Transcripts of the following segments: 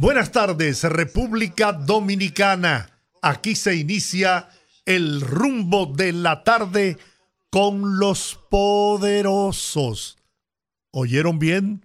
Buenas tardes, República Dominicana. Aquí se inicia el rumbo de la tarde con los poderosos. ¿Oyeron bien?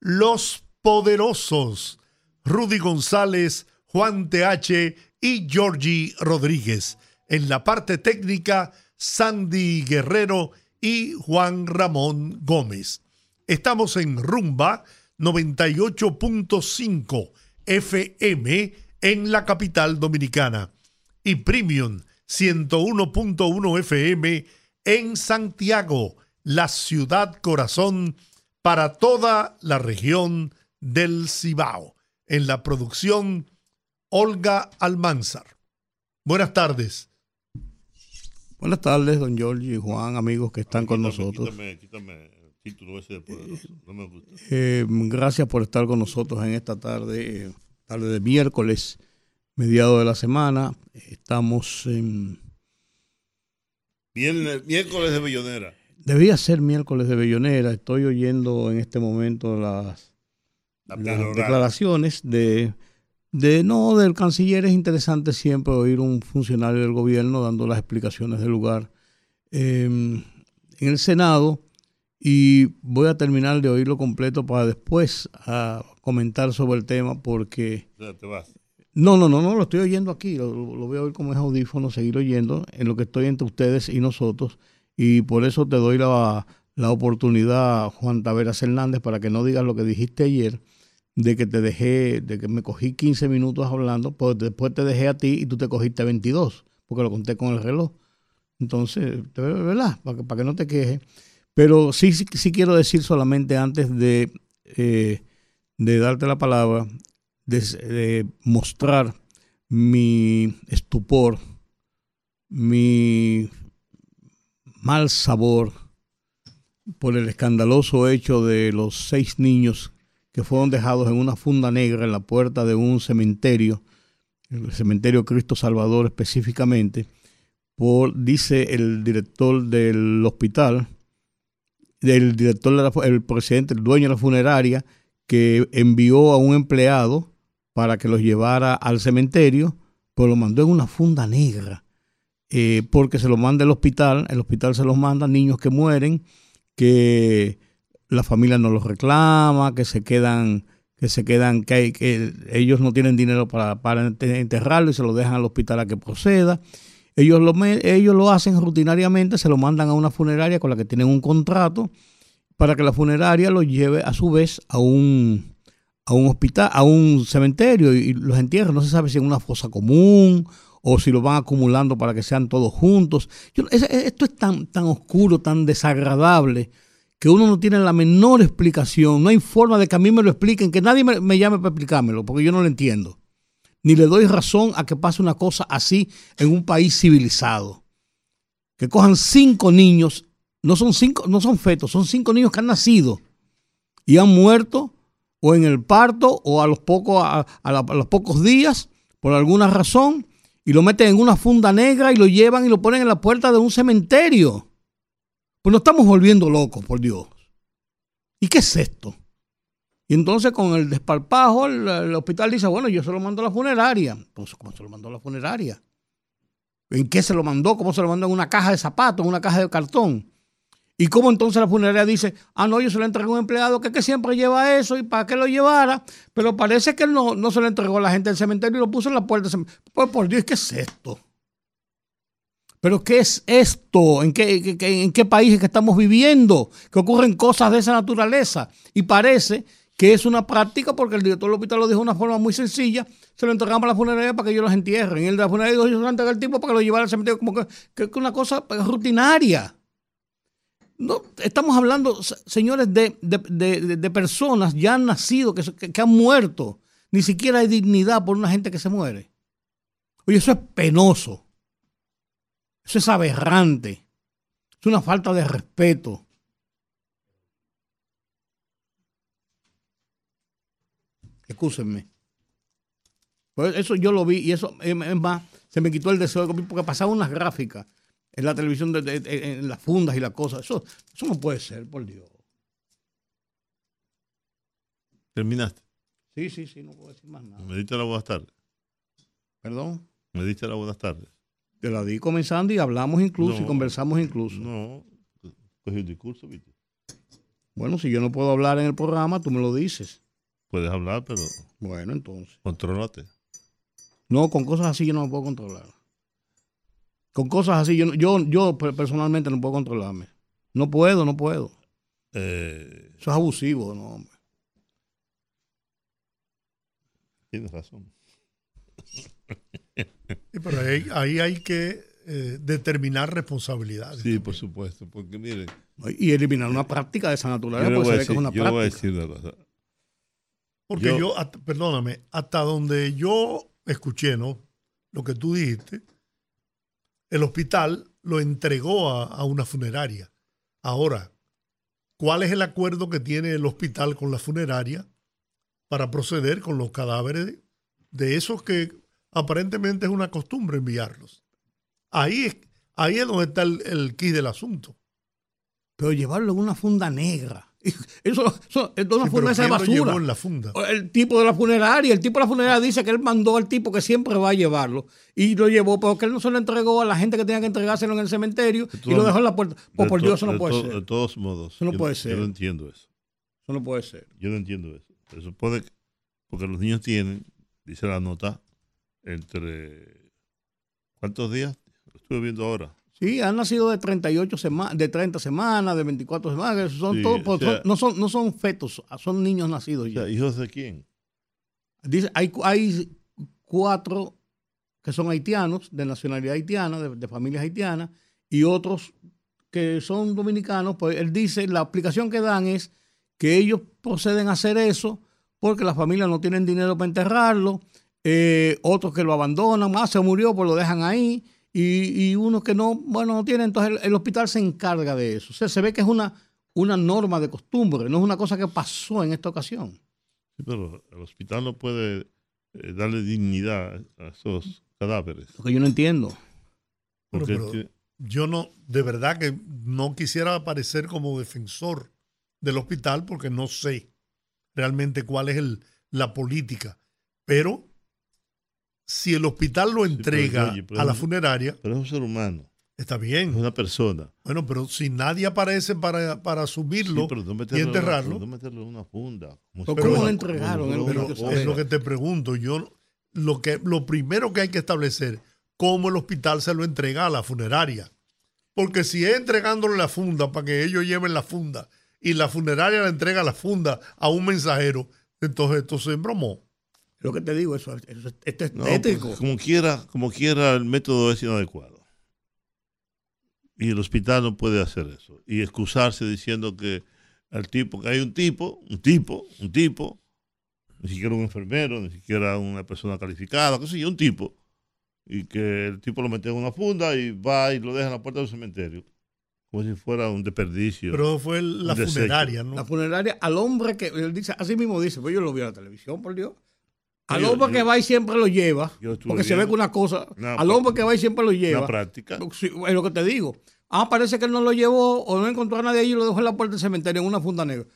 Los poderosos. Rudy González, Juan TH y Georgie Rodríguez. En la parte técnica, Sandy Guerrero y Juan Ramón Gómez. Estamos en Rumba 98.5 FM en la capital dominicana y Premium 101.1 FM en Santiago, la ciudad corazón para toda la región del Cibao. En la producción, Olga Almanzar. Buenas tardes. Buenas tardes, don Giorgio y Juan, amigos que están con nosotros. Quítame, el título ese de poderoso. No me gusta. Eh, gracias por estar con nosotros en esta tarde, eh, tarde de miércoles, mediado de la semana. Estamos en... Viernes- miércoles de Bellonera. Debía ser miércoles de Bellonera. Estoy oyendo en este momento las, La las perorata. declaraciones de, de no del canciller. Es interesante siempre oír un funcionario del gobierno dando las explicaciones del lugar. Eh, en el Senado, y voy a terminar de oírlo completo para después a comentar sobre el tema porque te vas. no, no, no, no, lo estoy oyendo aquí, lo, lo voy a oír como es audífono, seguir oyendo en lo que estoy entre ustedes y nosotros. Y por eso te doy la, la oportunidad, Juan Taveras Hernández, para que no digas lo que dijiste ayer, de que te dejé, de que me cogí 15 minutos hablando, pues después te dejé a ti y tú te cogiste 22, porque lo conté con el reloj. Entonces, ¿verdad? Para que, para que no te quejes. Pero sí, sí, quiero decir solamente antes de, eh, de darte la palabra, de, de mostrar mi estupor, mi mal sabor por el escandaloso hecho de los seis niños que fueron dejados en una funda negra en la puerta de un cementerio, el cementerio Cristo Salvador específicamente, por, dice el director del hospital, del director, de la- el presidente, el dueño de la funeraria, que envió a un empleado para que los llevara al cementerio, pero lo mandó en una funda negra, eh, porque se lo manda el hospital, el hospital se los manda niños que mueren, que la familia no los reclama, que se quedan, que se quedan, que, hay- que ellos no tienen dinero para, para enterrarlo y se lo dejan al hospital a que proceda. Ellos lo, ellos lo hacen rutinariamente, se lo mandan a una funeraria con la que tienen un contrato para que la funeraria lo lleve a su vez a un, a un hospital, a un cementerio y, los entierren. No se sabe si en una fosa común o si lo van acumulando para que sean todos juntos. Esto es tan, tan oscuro, tan desagradable, que uno no tiene la menor explicación. No hay forma de que a mí me lo expliquen, que nadie me, me llame para explicármelo, porque yo no lo entiendo. Ni le doy razón a que pase una cosa así en un país civilizado. Que cojan cinco niños, no son cinco, no son fetos, son cinco niños que han nacido y han muerto o en el parto o a los pocos, a, los pocos días por alguna razón y lo meten en una funda negra y lo llevan y lo ponen en la puerta de un cementerio. Pues nos estamos volviendo locos, por Dios. ¿Y qué es esto? Y entonces con el desparpajo el, hospital dice, bueno, yo se lo mando a la funeraria. Pues, ¿cómo se lo mandó a la funeraria? ¿En qué se lo mandó? ¿Cómo se lo mandó? ¿En una caja de zapatos? ¿En una caja de cartón? ¿Y cómo entonces la funeraria dice, ah, no, yo se lo entregué a un empleado que, que siempre lleva eso y para que lo llevara? Pero parece que no, no se lo entregó a la gente del cementerio y lo puso en la puerta del cementerio. Pues por Dios, ¿qué es esto? ¿Pero qué es esto? ¿En qué, qué- qué- en qué país es que estamos viviendo? Que ocurren cosas de esa naturaleza. Y parece que es una práctica porque el director del hospital lo dijo de una forma muy sencilla. Se lo entregamos a la funeraria para que ellos los entierren. Y el de la funeraria dijo, yo se lo entregué al tipo para que lo llevara al cementerio. Como que, que, que una cosa pues, rutinaria. No, estamos hablando, se- señores, de, de- de- personas ya han nacido, que- que han muerto. Ni siquiera hay dignidad por una gente que se muere. Oye, eso es penoso. Eso es aberrante. Es una falta de respeto. Excúsenme. Pues eso yo lo vi y eso, es más, se me quitó el deseo de porque pasaba unas gráficas en la televisión, de, en las fundas y las cosas. Eso, eso no puede ser, por Dios. ¿Terminaste? Sí, sí, sí, no puedo decir más nada. ¿Me diste la buenas tardes? ¿Perdón? ¿Me diste la buenas tardes? Te la di comenzando y hablamos incluso y conversamos incluso. No, cogí un discurso, ¿viste? Bueno, si yo no puedo hablar en el programa, tú me lo dices. Puedes hablar, pero. Bueno, entonces. Controlate. No, con cosas así yo no me puedo controlar. Con cosas así yo, yo, yo personalmente no puedo controlarme. No puedo, no puedo. Eh, Eso es abusivo, no, hombre. Tienes razón. pero ahí, hay que eh, determinar responsabilidades. Sí, por supuesto, porque miren. Y eliminar una práctica de esa naturaleza, porque se ve que es una yo práctica. voy a decir una cosa. Porque yo, perdóname, hasta donde yo escuché, ¿no? Lo que tú dijiste, el hospital lo entregó a, a, una funeraria. Ahora, ¿cuál es el acuerdo que tiene el hospital con la funeraria para proceder con los cadáveres de esos que aparentemente es una costumbre enviarlos? Ahí es, ahí es donde está el, el key del asunto. Pero llevarlo en una funda negra. Eso, eso es una funda de basura. En la funda? El tipo de la funeraria, el tipo de la funeraria dice que él mandó al tipo que siempre va a llevarlo y lo llevó porque él no se lo entregó a la gente que tenía que entregárselo en el cementerio y lo dejó en la puerta. Pues por Dios, eso no puede ser. De todos modos, eso no yo, puede ser. Yo no entiendo eso. Eso no puede ser. Yo no entiendo eso. Eso puede, porque los niños tienen, dice la nota, entre ¿cuántos días? Lo estuve viendo ahora. Sí, han nacido de 38 semanas, de 30 semanas, de 24 semanas, son sí, todos, o sea, son, no, son, no son fetos, son niños nacidos ya. O sea, ¿Hijos de quién? Dice, hay, hay cuatro que son haitianos, de nacionalidad haitiana, de, de, familias haitianas, y otros que son dominicanos, pues él dice, la aplicación que dan es que ellos proceden a hacer eso porque las familias no tienen dinero para enterrarlo, eh, otros que lo abandonan, más se murió, pues lo dejan ahí, y, y unos que no, bueno, no tienen, entonces el, el, hospital se encarga de eso. O sea, se ve que es una, una norma de costumbre, no es una cosa que pasó en esta ocasión. Sí, pero el hospital no puede eh, darle dignidad a esos cadáveres. Lo que yo no entiendo. Pero, pero, yo no, de verdad que no quisiera aparecer como defensor del hospital porque no sé realmente cuál es el, la política. Pero si el hospital lo entrega sí, pero, oye, a la funeraria. Pero es un ser humano. Está bien. Es una persona. Bueno, pero si nadie aparece para, para asumirlo sí, pero no meterlo, y enterrarlo. No meterlo en una funda. ¿Cómo lo entregaron? Pero, pero, pero es lo que te pregunto. Yo lo que lo primero que hay que establecer cómo el hospital se lo entrega a la funeraria. Porque si es entregándole la funda para que ellos lleven la funda y la funeraria le entrega la funda a un mensajero, entonces esto se embromó. Lo que te digo, eso, eso esto es No, tétrico. pues, como quiera, como quiera, el método es inadecuado. Y el hospital no puede hacer eso. Y excusarse diciendo que al tipo, que hay un tipo, un tipo, un tipo, ni siquiera un enfermero, ni siquiera una persona calificada, qué sé yo, un tipo, y que el tipo lo mete en una funda y va y lo deja en la puerta del cementerio, como si fuera un desperdicio. Pero fue la funeraria, ¿no? La funeraria, al hombre que, él dice, así mismo dice, pues yo lo vi en la televisión, por Dios. Al hombre que va y siempre lo lleva, porque se ve que una cosa, una al hombre que va y siempre lo una lleva, práctica. Sí, es lo que te digo. Ah, parece que él no lo llevó o no encontró a nadie ahí y lo dejó en la puerta del cementerio en una funda negra.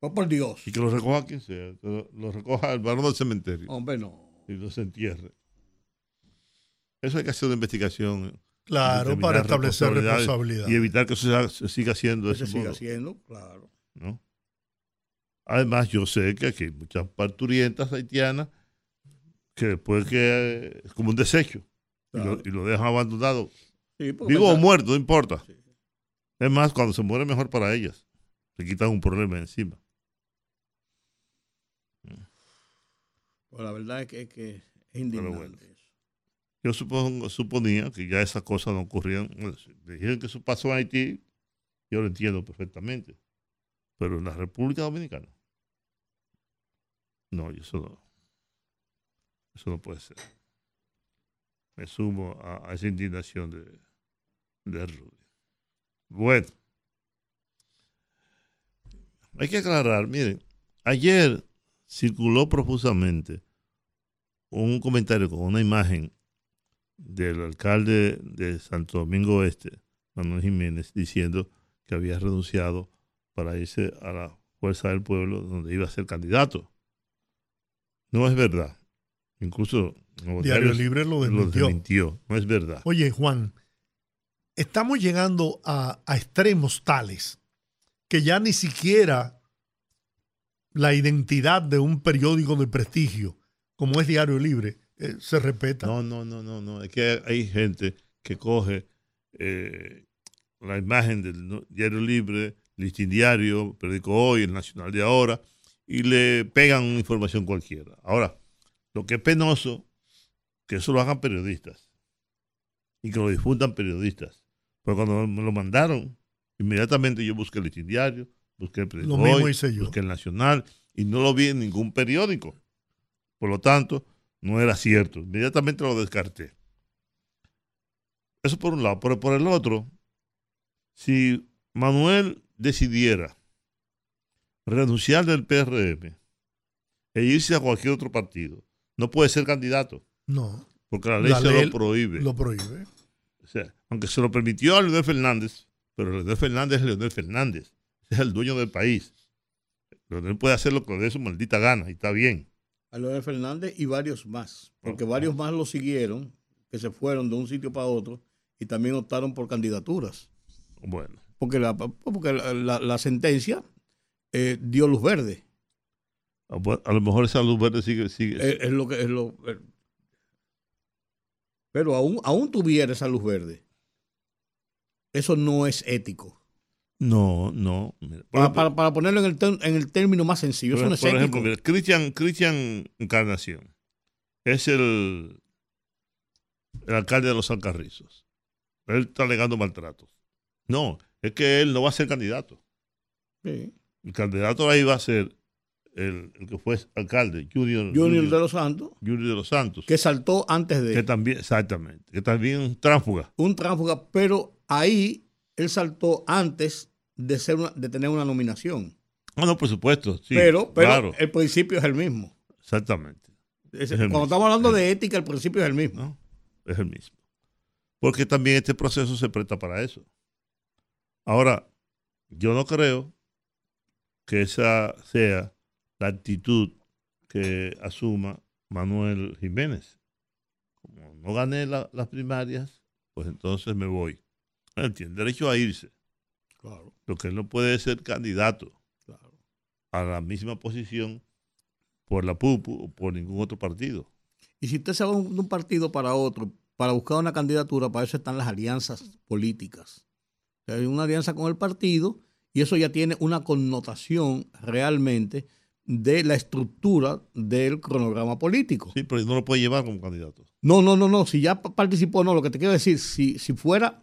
Oh, por Dios. Y que lo recoja quien sea, que lo, lo recoja el varón del cementerio Hombre, no. y lo se entierre. Eso hay que hacer una investigación. Claro, determinar para establecer responsabilidades responsabilidad. Y evitar que eso se, siga haciendo Que se modo, haciendo, claro. Además, yo sé que aquí hay muchas parturientas haitianas que después que eh, es como un desecho y, lo, y lo dejan abandonado. Sí, Vivo o muerto, no importa. Sí. Es más, cuando se muere mejor para ellas. Se quitan un problema encima. Pues la verdad es que, es que es indignante bueno. Yo supongo, suponía que ya esas cosas no ocurrían. Bueno, si me dijeron que eso pasó en Haití, yo lo entiendo perfectamente. Pero en la República Dominicana, no, eso no. Eso no puede ser. me sumo a, esa indignación de, de Rudy. Bueno, hay que aclarar, miren, ayer circuló profusamente un comentario con una imagen del alcalde de Santo Domingo Este, Manuel Jiménez, diciendo que había renunciado para irse a la Fuerza del Pueblo, donde iba a ser candidato. No es verdad. Incluso Diario Libre lo desmintió. No es verdad. Oye, Juan, estamos llegando a, a extremos tales que ya ni siquiera la identidad de un periódico de prestigio como es Diario Libre eh, se respeta. No, no, no, no, no. Es que hay gente que coge eh, la imagen del Diario Libre, Listín Diario, Periódico Hoy, el Nacional de ahora, y le pegan una información cualquiera. Ahora, lo que es penoso, que eso lo hagan periodistas y que lo difundan periodistas. Pero cuando me lo mandaron, inmediatamente yo busqué el Listín Diario, busqué el Periódico Hoy, busqué el Nacional, y no lo vi en ningún periódico. Por lo tanto, no era cierto. Inmediatamente lo descarté. Eso por un lado. Pero por el otro, si Manuel decidiera renunciar del PRM e irse a cualquier otro partido, no puede ser candidato. No. Porque la ley se lo prohíbe. Lo prohíbe. O sea, aunque se lo permitió a Leonel Fernández, pero Leonel Fernández es Leonel Fernández. Es el dueño del país. Leonel puede hacer lo que le dé su maldita gana y está bien a Leonel Fernández y varios más, porque varios más lo siguieron, que se fueron de un sitio para otro y también optaron por candidaturas. Bueno. Porque la, porque la, sentencia eh, dio luz verde. Ah, a lo mejor esa luz verde sigue. sigue. Es, lo que. Es lo, pero aún, aún tuviera esa luz verde. Eso no es ético. No, no. Para, ponerlo en el, en el término más sencillo, por, eso no es Por ejemplo, Cristian, Cristian Encarnación es el, el alcalde de los Alcarrizos. Él está alegando maltratos. No, es que él no va a ser candidato. El candidato ahí va a ser el, que fue alcalde, Junior, Junior, de los Santos. Junior de los Santos. Que saltó antes de. Que también, exactamente. Que también un tránsfuga. Un tránsfuga, pero ahí él saltó antes de, ser de tener una nominación. Ah, no, por supuesto. Sí, pero pero el principio es el mismo. Exactamente. cuando estamos hablando de ética, el principio es el mismo. Es el mismo. Porque también este proceso se presta para eso. Ahora, yo no creo que esa sea la actitud que asuma Manuel Jiménez. Como no gané las primarias, pues entonces me voy tiene derecho a irse. Claro. Lo que él no puede ser candidato a la misma posición por la PUPU o por ningún otro partido. Y si usted se va de un partido para otro, para buscar una candidatura, para eso están las alianzas políticas. hay una alianza con el partido y eso ya tiene una connotación realmente de la estructura del cronograma político. Sí, pero no lo puede llevar como candidato. No, no, no, no. Si ya participó, no. Lo que te quiero decir, si, si fuera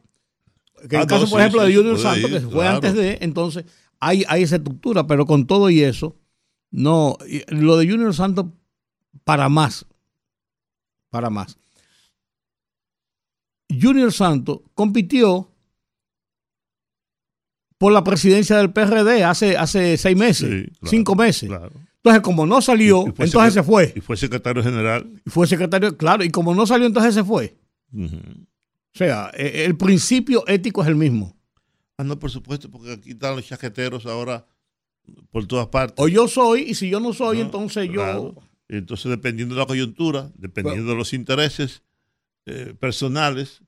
que en el ah, caso, por ejemplo, de Junior Santos, que fue antes de, entonces hay, hay esa estructura, pero con todo y eso, no, lo de Junior Santos, para más, para más. Junior Santos compitió por la presidencia del PRD hace, hace seis meses, cinco meses. Entonces, como no salió, entonces se fue. Y fue secretario general. Y fue secretario, claro, y como no salió, entonces se fue. O sea, e, el principio ético es el mismo. Ah, no, por supuesto, porque aquí están los chaqueteros ahora por todas partes. O yo soy, y si yo no soy, entonces yo... Entonces, dependiendo de la coyuntura, dependiendo de los intereses eh, personales,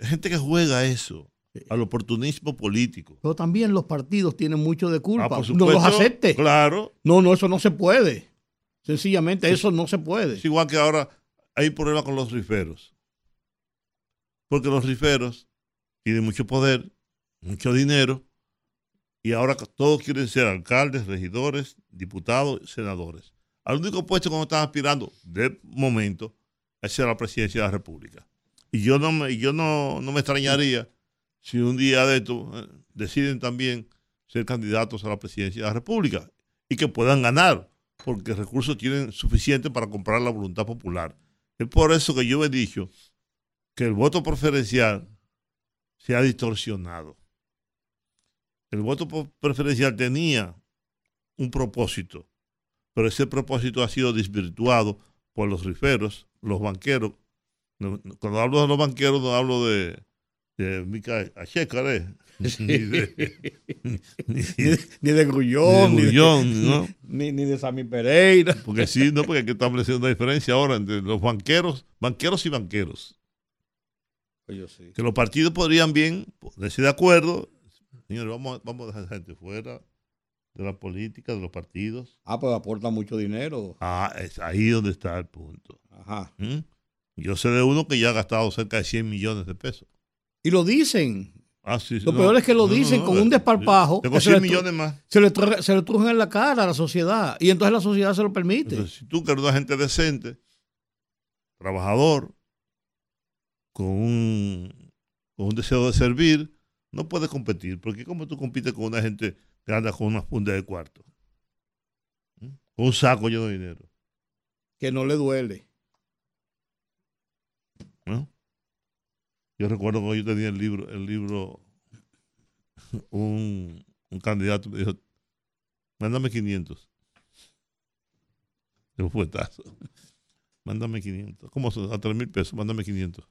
gente que juega eso, al oportunismo político. Pero también los partidos tienen mucho de culpa. Ah, no los acepte. Claro. No, no, eso no se puede. Sencillamente, eso no se puede. Es igual que ahora hay problema con los riferos. Porque los riferos tienen mucho poder, mucho dinero, y ahora todos quieren ser alcaldes, regidores, diputados, senadores. Al único puesto que están aspirando de momento es ser la presidencia de la República. Y yo no me, yo no, me extrañaría si un día de esto eh, deciden también ser candidatos a la presidencia de la República y que puedan ganar, porque recursos tienen suficiente para comprar la voluntad popular. Es por eso que yo he dicho que el voto preferencial se ha distorsionado. El voto preferencial tenía un propósito, pero ese propósito ha sido desvirtuado por los riferos, los banqueros. Cuando hablo de los banqueros no hablo de, de Mica Achekare, ni de, ni, de Grullón, ni de, Grullón, ¿no? ni, ni de Sammy Pereira. Porque sí, no, porque hay que establecer una diferencia ahora entre los banqueros, banqueros y banqueros. Pues sí. Que los partidos podrían bien ponerse de acuerdo. Señores, vamos, vamos a dejar a gente fuera de la política, de los partidos. Ah, pues aporta mucho dinero. Ah, es ahí donde está el punto. Ajá. ¿Mm? Yo sé de uno que ya ha gastado cerca de 100 millones de pesos. Y lo dicen. Ah, sí, Lo no. peor es que lo No, dicen no, con un desparpajo. Tengo que se 100 le tru- millones más. Se le, se le trujan en la cara a la sociedad. Y entonces la sociedad se lo permite. Entonces, si tú que eres una gente decente, trabajador, con un, con un deseo de servir, no puedes competir. Porque como tú compites con una gente que anda con una funda de cuarto? ¿Mm? Con un saco lleno de dinero. que no le duele. ¿no? Yo recuerdo cuando yo tenía el libro, el libro, un, un candidato me dijo, mándame 500. De un fuetazo. Mándame 500. ¿Cómo son? A 3 mil pesos, mándame 500.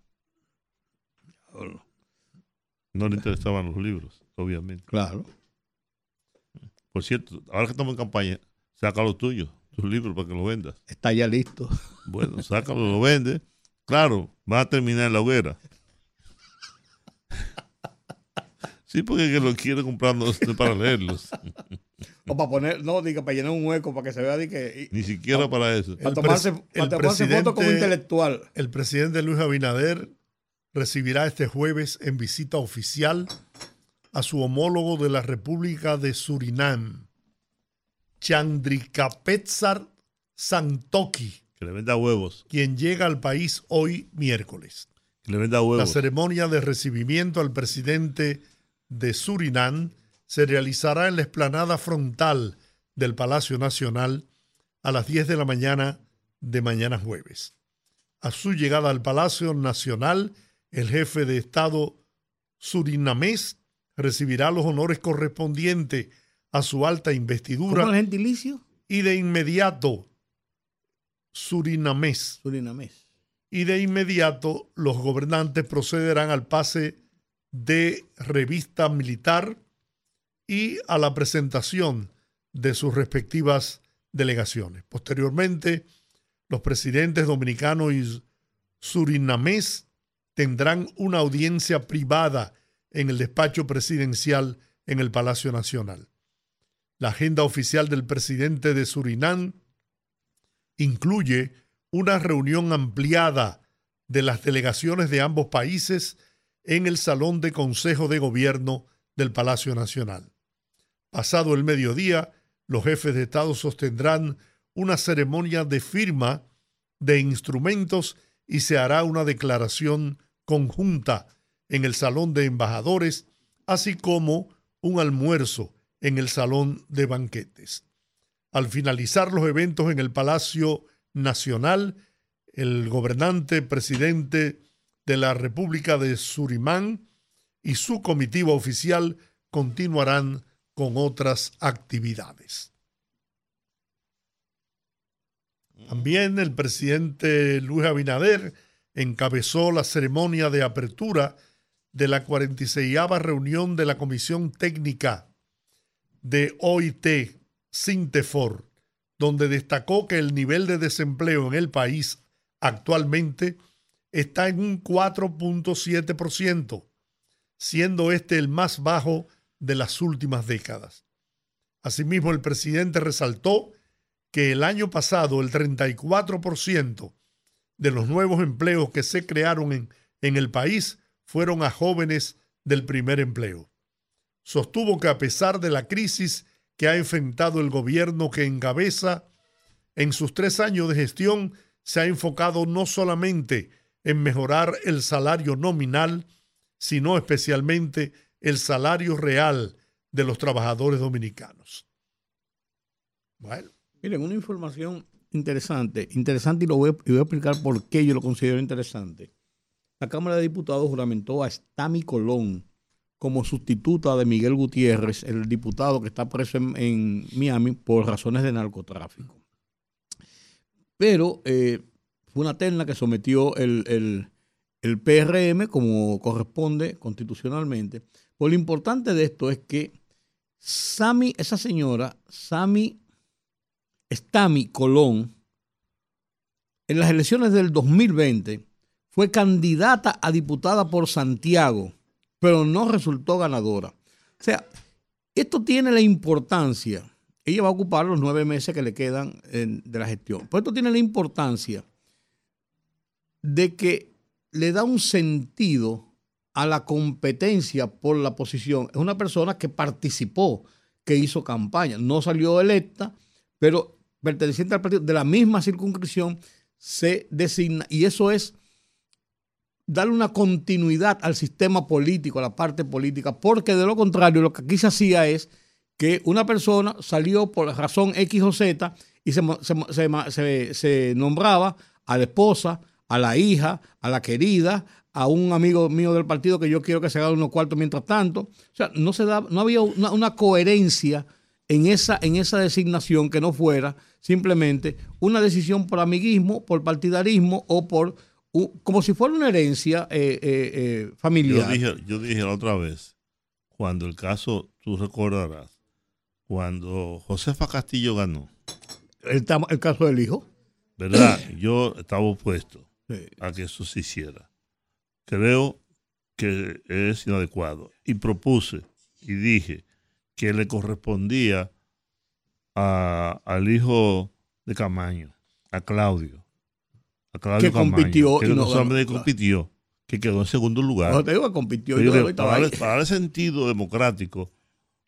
No le interesaban los libros, obviamente. Claro. Por cierto, ahora que estamos en campaña, saca los tuyos, tus libros para que los vendas. Está ya listo. Bueno, sácalo, lo vende. Claro, va a terminar en la hoguera. Sí, porque que lo quiere comprar no es para leerlos. O para poner, no, diga, para llenar un hueco, para que se vea de que. y- Ni siquiera para eso. para El tomarse, para tomarse foto como intelectual. El presidente Luis Abinader recibirá este jueves en visita oficial a su homólogo de la República de Surinam, Chandrikapetsar Santoki, Que le venda huevos. quien llega al país hoy miércoles. Que le venda La huevos. ceremonia de recibimiento al presidente de Surinam se realizará en la explanada frontal del Palacio Nacional a las 10 de la mañana de mañana jueves. A su llegada al Palacio Nacional, el jefe de Estado surinamés recibirá los honores correspondientes a su alta investidura ¿Cómo el gentilicio? y de inmediato surinamés Surinamés. y de inmediato los gobernantes procederán al pase de revista militar y a la presentación de sus respectivas delegaciones. Posteriormente, los presidentes dominicano y surinamés tendrán una audiencia privada en el despacho presidencial en el Palacio Nacional. La agenda oficial del presidente de Surinam incluye una reunión ampliada de las delegaciones de ambos países en el Salón de Consejo de Gobierno del Palacio Nacional. Pasado el mediodía, los jefes de Estado sostendrán una ceremonia de firma de instrumentos y se hará una declaración conjunta en el Salón de Embajadores, así como un almuerzo en el Salón de Banquetes. Al finalizar los eventos en el Palacio Nacional, el gobernante presidente de la República de Surimán y su comitiva oficial continuarán con otras actividades. También el presidente Luis Abinader encabezó la ceremonia de apertura de la 46 reunión de la Comisión Técnica de OIT Sintefor, donde destacó que el nivel de desempleo en el país actualmente está en un 4.7%, siendo este el más bajo de las últimas décadas. Asimismo, el presidente resaltó que el año pasado el 34% de los nuevos empleos que se crearon en, en el país fueron a jóvenes del primer empleo. Sostuvo que a pesar de la crisis que ha enfrentado el gobierno que encabeza, en sus tres años de gestión se ha enfocado no solamente en mejorar el salario nominal, sino especialmente el salario real de los trabajadores dominicanos. Bueno, Miren, una información interesante, interesante y, lo voy a, explicar por qué yo lo considero interesante. la Cámara de Diputados juramentó a Stami Colón como sustituta de Miguel Gutiérrez, el diputado que está preso en, Miami por razones de narcotráfico. Pero eh, fue una terna que sometió el, el PRM como corresponde constitucionalmente. Pues lo importante de esto es que Sami, esa señora, Sami Stami Colón, en las elecciones del 2020 fue candidata a diputada por Santiago, pero no resultó ganadora. O sea, esto tiene la importancia. Ella va a ocupar los nueve meses que le quedan de la gestión. Pero esto tiene la importancia de que le da un sentido a la competencia por la posición. Es una persona que participó, que hizo campaña. No salió electa, pero perteneciente al partido de la misma circunscripción se designa. Y eso es darle una continuidad al sistema político, a la parte política, porque de lo contrario lo que aquí se hacía es que una persona salió por razón X o Z y se, se, nombraba a la esposa, a la hija, a la querida, a un amigo mío del partido que yo quiero que se haga unos cuartos mientras tanto. O sea, no, se da, no había una, una coherencia en esa, en esa designación que no fuera simplemente una decisión por amiguismo, por partidarismo o por como si fuera una herencia eh, eh, eh, familiar. Yo dije, yo dije la otra vez, cuando el caso, tú recordarás, cuando Josefa Castillo ganó. El, el caso del hijo. ¿Verdad? yo estaba opuesto a que eso se hiciera. Creo que es inadecuado. Y propuse y dije que le correspondía a, al hijo de Camaño, a Claudio, que compitió. Que no, solamente compitió, que quedó en segundo lugar. No te digo que compitió. para, darle, sentido democrático,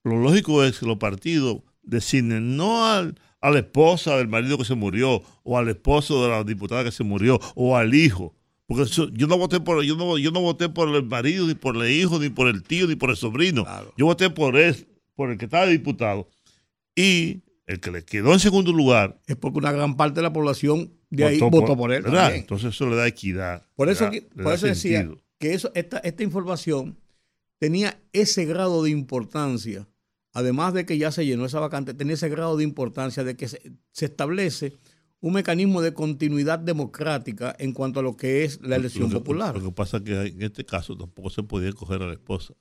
lo lógico es que los partidos designen no al, a la esposa del marido que se murió, o al esposo de la diputada que se murió, o al hijo. Porque yo no voté por yo no, yo no voté por el marido, ni por el hijo, ni por el tío, ni por el sobrino. Yo voté por él, por el que estaba diputado. Y el que le quedó en segundo lugar. Es porque una gran parte de la población de ahí votó por, él. Entonces eso le da equidad. Por eso, por eso decía que eso, esta, esta información tenía ese grado de importancia, además de que ya se llenó esa vacante, tenía ese grado de importancia de que se, establece un mecanismo de continuidad democrática en cuanto a lo que es la elección popular. Lo que pasa es que en este caso tampoco se podía escoger a la esposa.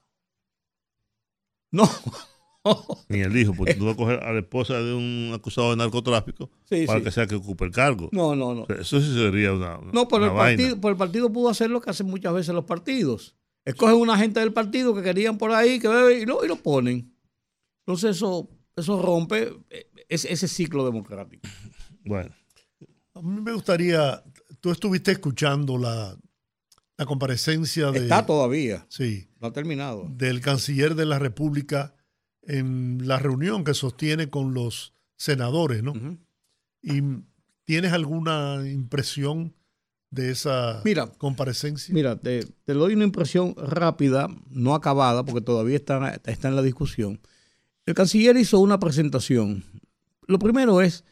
No, Ni el hijo, porque tú vas a coger a la esposa de un acusado de narcotráfico para que sea que ocupe el cargo. No, no, no. eso sí sería una. no, pero el, partido, el partido pudo hacer lo que hacen muchas veces los partidos. Escogen una gente del partido que querían por ahí que y lo, y lo ponen. Entonces eso, eso rompe ese, ese ciclo democrático. Bueno. A mí me gustaría, tú estuviste escuchando la, la comparecencia de... Está todavía. Sí. No ha terminado. Del canciller de la República en la reunión que sostiene con los senadores, ¿no? ¿Y tienes alguna impresión de esa comparecencia? Mira, te, doy una impresión rápida, no acabada, porque todavía está, está en la discusión. El canciller hizo una presentación. Lo primero es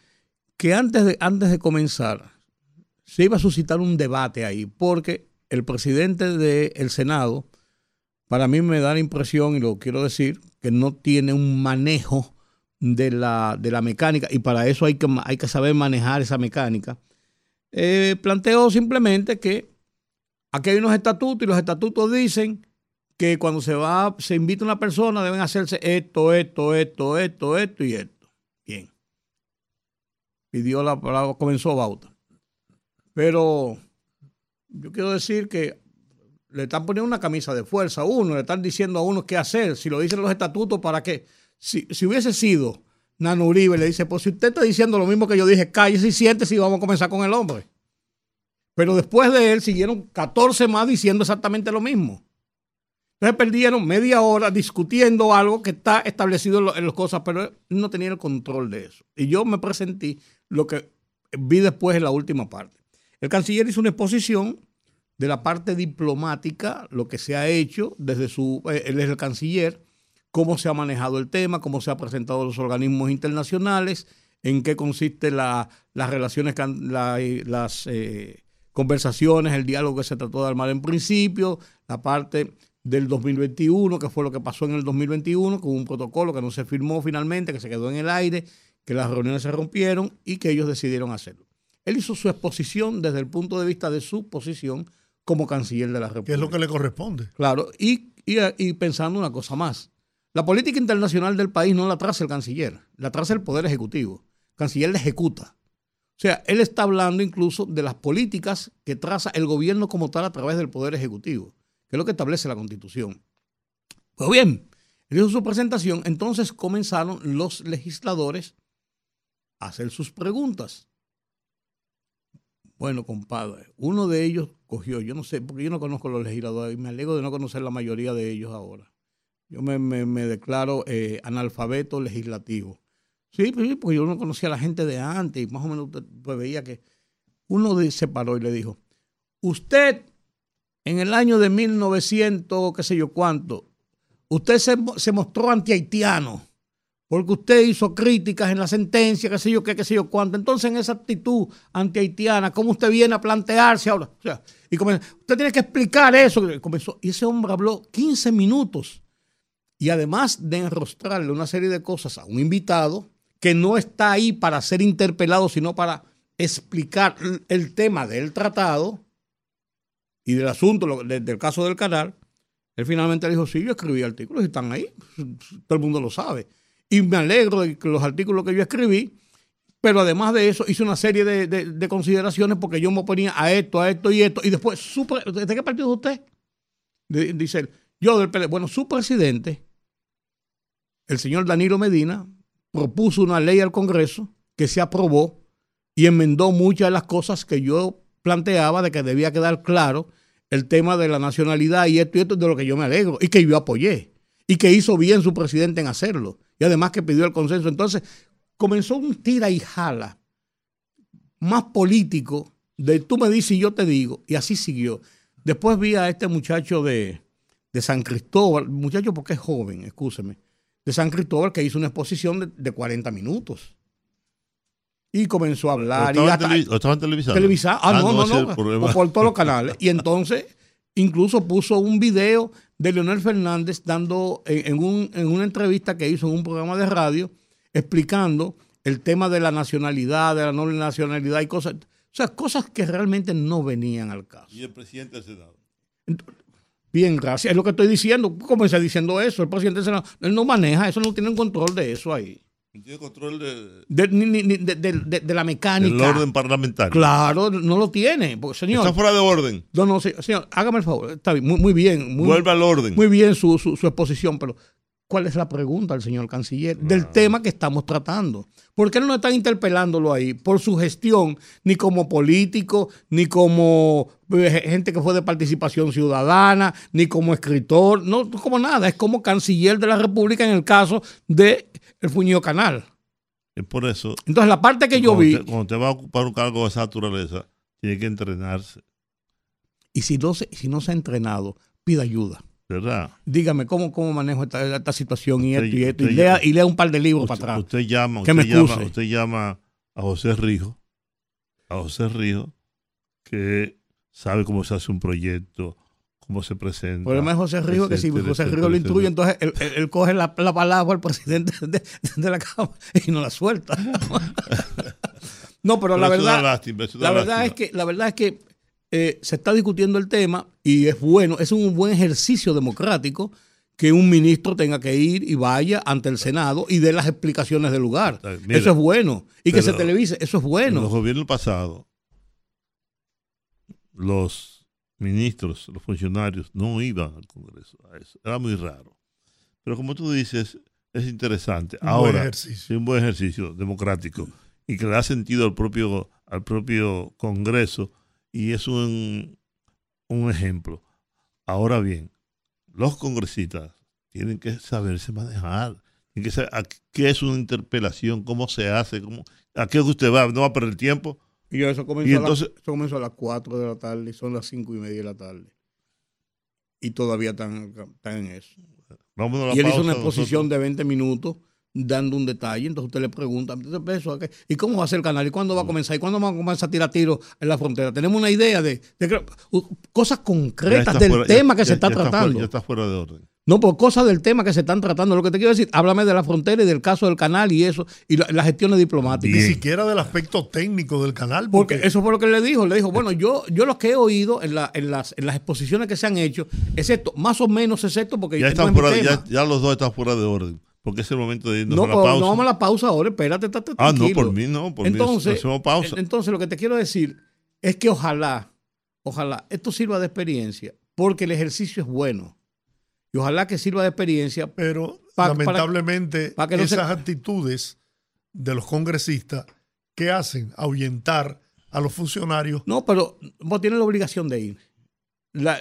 que antes de, antes de comenzar se iba a suscitar un debate ahí, porque el presidente del Senado, para mí me da la impresión, y lo quiero decir, que no tiene un manejo de la, de la mecánica y para eso hay que, hay que saber manejar esa mecánica. Eh, planteo simplemente que aquí hay unos estatutos y los estatutos dicen que cuando se va, se invita una persona deben hacerse esto, esto, esto, esto, esto y esto. Bien. Pidió la palabra, comenzó Bauta. Pero yo quiero decir que le están poniendo una camisa de fuerza a uno, le están diciendo a uno qué hacer, si lo dicen los estatutos, ¿para qué? Si, si hubiese sido Nano Uribe, le dice, pues si usted está diciendo lo mismo que yo dije, cállese y siéntese y vamos a comenzar con el hombre. Pero después de él siguieron 14 más diciendo exactamente lo mismo. Entonces perdieron media hora discutiendo algo que está establecido en, en las cosas, pero no tenía el control de eso. Y yo me presenté lo que vi después en la última parte. El canciller hizo una exposición de la parte diplomática, lo que se ha hecho desde su, eh, él es el canciller, cómo se ha manejado el tema, cómo se ha presentado los organismos internacionales, en qué consiste la, las relaciones, las eh, conversaciones, el diálogo que se trató de armar en principio, la parte del 2021, que fue lo que pasó en el 2021, con un protocolo que no se firmó finalmente, que se quedó en el aire, que las reuniones se rompieron y que ellos decidieron hacerlo. Él hizo su exposición desde el punto de vista de su posición como canciller de la República. Que es lo que le corresponde. Claro, y, y, pensando una cosa más. La política internacional del país no la traza el canciller, la traza el Poder Ejecutivo. El canciller la ejecuta. O sea, él está hablando incluso de las políticas que traza el gobierno como tal a través del Poder Ejecutivo, que es lo que establece la Constitución. Pues bien, él hizo su presentación, entonces comenzaron los legisladores a hacer sus preguntas. Bueno, compadre, uno de ellos cogió, yo no sé, porque yo no conozco los legisladores y me alegro de no conocer la mayoría de ellos ahora. Yo me, declaro eh, analfabeto legislativo. Sí, pues, porque yo no conocía a la gente de antes y más o menos pues, veía que uno se paró y le dijo, usted en el año de 1900, qué sé yo cuánto, usted se, se mostró anti-haitiano porque usted hizo críticas en la sentencia, qué sé yo qué, qué sé yo cuánto. Entonces, en esa actitud anti-haitiana, ¿cómo usted viene a plantearse ahora? O sea, y comenzó, usted tiene que explicar eso. Comenzó, y ese hombre habló 15 minutos. Y además de enrostrarle una serie de cosas a un invitado, que no está ahí para ser interpelado, sino para explicar el tema del tratado y del asunto, del caso del canal, él finalmente dijo, sí, yo escribí artículos y están ahí, todo el mundo lo sabe. Y me alegro de los artículos que yo escribí, pero además de eso hice una serie de, consideraciones porque yo me oponía a esto, a esto y esto, y después, ¿de qué partido es usted? Dice él, yo del PLD. Bueno, su presidente, el señor Danilo Medina, propuso una ley al Congreso que se aprobó y enmendó muchas de las cosas que yo planteaba de que debía quedar claro el tema de la nacionalidad y esto y esto de lo que yo me alegro y que yo apoyé y que hizo bien su presidente en hacerlo y además que pidió el consenso. Entonces comenzó un tira y jala más político de tú me dices y yo te digo y así siguió. Después vi a este muchacho de, de San Cristóbal, muchacho porque es joven, escúcheme, de San Cristóbal que hizo una exposición de, 40 minutos. Y comenzó a hablar. ¿Lo estaban, televisando? Ah, no, no, no. por todos los canales. Y entonces incluso puso un video de Leonel Fernández dando en, una entrevista que hizo en un programa de radio explicando el tema de la nacionalidad, de la no nacionalidad y cosas. O sea, cosas que realmente no venían al caso. ¿Y el presidente del Senado? Bien, gracias. Es lo que estoy diciendo. Comencé diciendo eso. El presidente del Senado, él no maneja eso, no tiene control de eso ahí. No tiene control de... De, la mecánica. Del orden parlamentario. Claro, no lo tiene. señor, Está fuera de orden. No, no, señor, hágame el favor. Está bien, muy, bien. Muy, Vuelve al orden. Muy bien su, su, su exposición, pero ¿Cuál es la pregunta del señor canciller del tema que estamos tratando? ¿Por qué no están interpelándolo ahí? Por su gestión, ni como político, ni como eh, gente que fue de participación ciudadana, ni como escritor, no como nada, es como canciller de la República en el caso de el Fuñido Canal. Es por eso. Entonces, la parte que yo vi. cuando te va a ocupar un cargo de esa naturaleza, tiene que entrenarse. Y si no si no se ha entrenado, pida ayuda. ¿Verdad? Dígame, ¿cómo, cómo manejo esta, situación y esto y esto? Y lea, y lea, un par de libros para atrás. Usted llama, usted, llama, usted llama a José Rijo, a José Rijo, que sabe cómo se hace un proyecto, cómo se presenta. Por lo José Rijo, que si José Rijo lo instruye, entonces él, coge la, palabra al presidente de, la Cámara y no la suelta. no, pero, la verdad, la verdad es que la verdad es que eh, se está discutiendo el tema y es bueno, es un buen ejercicio democrático que un ministro tenga que ir y vaya ante el Senado y dé las explicaciones del lugar. eso es bueno. Y que se televise, eso es bueno. En los gobiernos pasados, los ministros, los funcionarios no iban al Congreso a eso. Era muy raro. Pero como tú dices, es interesante. Un Ahora, es un buen ejercicio democrático y que le da sentido al propio, al propio Congreso y es un, un ejemplo. Ahora bien, los congresistas tienen que saberse manejar. Tienen que saber qué es una interpelación, cómo se hace, cómo, a qué usted va, no va a perder tiempo. Y eso comenzó, entonces, a, eso comenzó a las 4 de la tarde y son las 5 y media de la tarde. Y todavía están, están en eso. y él hizo una exposición de 20 minutos dando un detalle, entonces usted le pregunta, ¿y cómo va a ser el canal? ¿Y cuándo va a comenzar? ¿Y cuándo vamos a comenzar a tirar tiros en la frontera? Tenemos una idea de, cosas concretas del tema que se está tratando. ya está fuera de orden. No, por cosas del tema que se están tratando. Lo que te quiero decir, háblame de la frontera y del caso del canal y eso, y las gestiones diplomáticas. Ni siquiera del aspecto técnico del canal. Porque, eso fue lo que le dijo. Le dijo, bueno, yo, yo lo que he oído en, las, en las exposiciones que se han hecho, excepto, más o menos excepto porque ya, están fuera, ya, ya, los dos están fuera de orden. Porque es el momento de irnos no, a la pausa. No vamos a la pausa ahora, espérate, estate Ah, no, por mí no, por entonces, mí hacemos pausa. Entonces, lo que te quiero decir es que ojalá, ojalá esto sirva de experiencia, porque el ejercicio es bueno y ojalá que sirva de experiencia. Pero lamentablemente esas actitudes de los congresistas que hacen ahuyentar a los funcionarios. No, pero vos tienes la obligación de ir. La,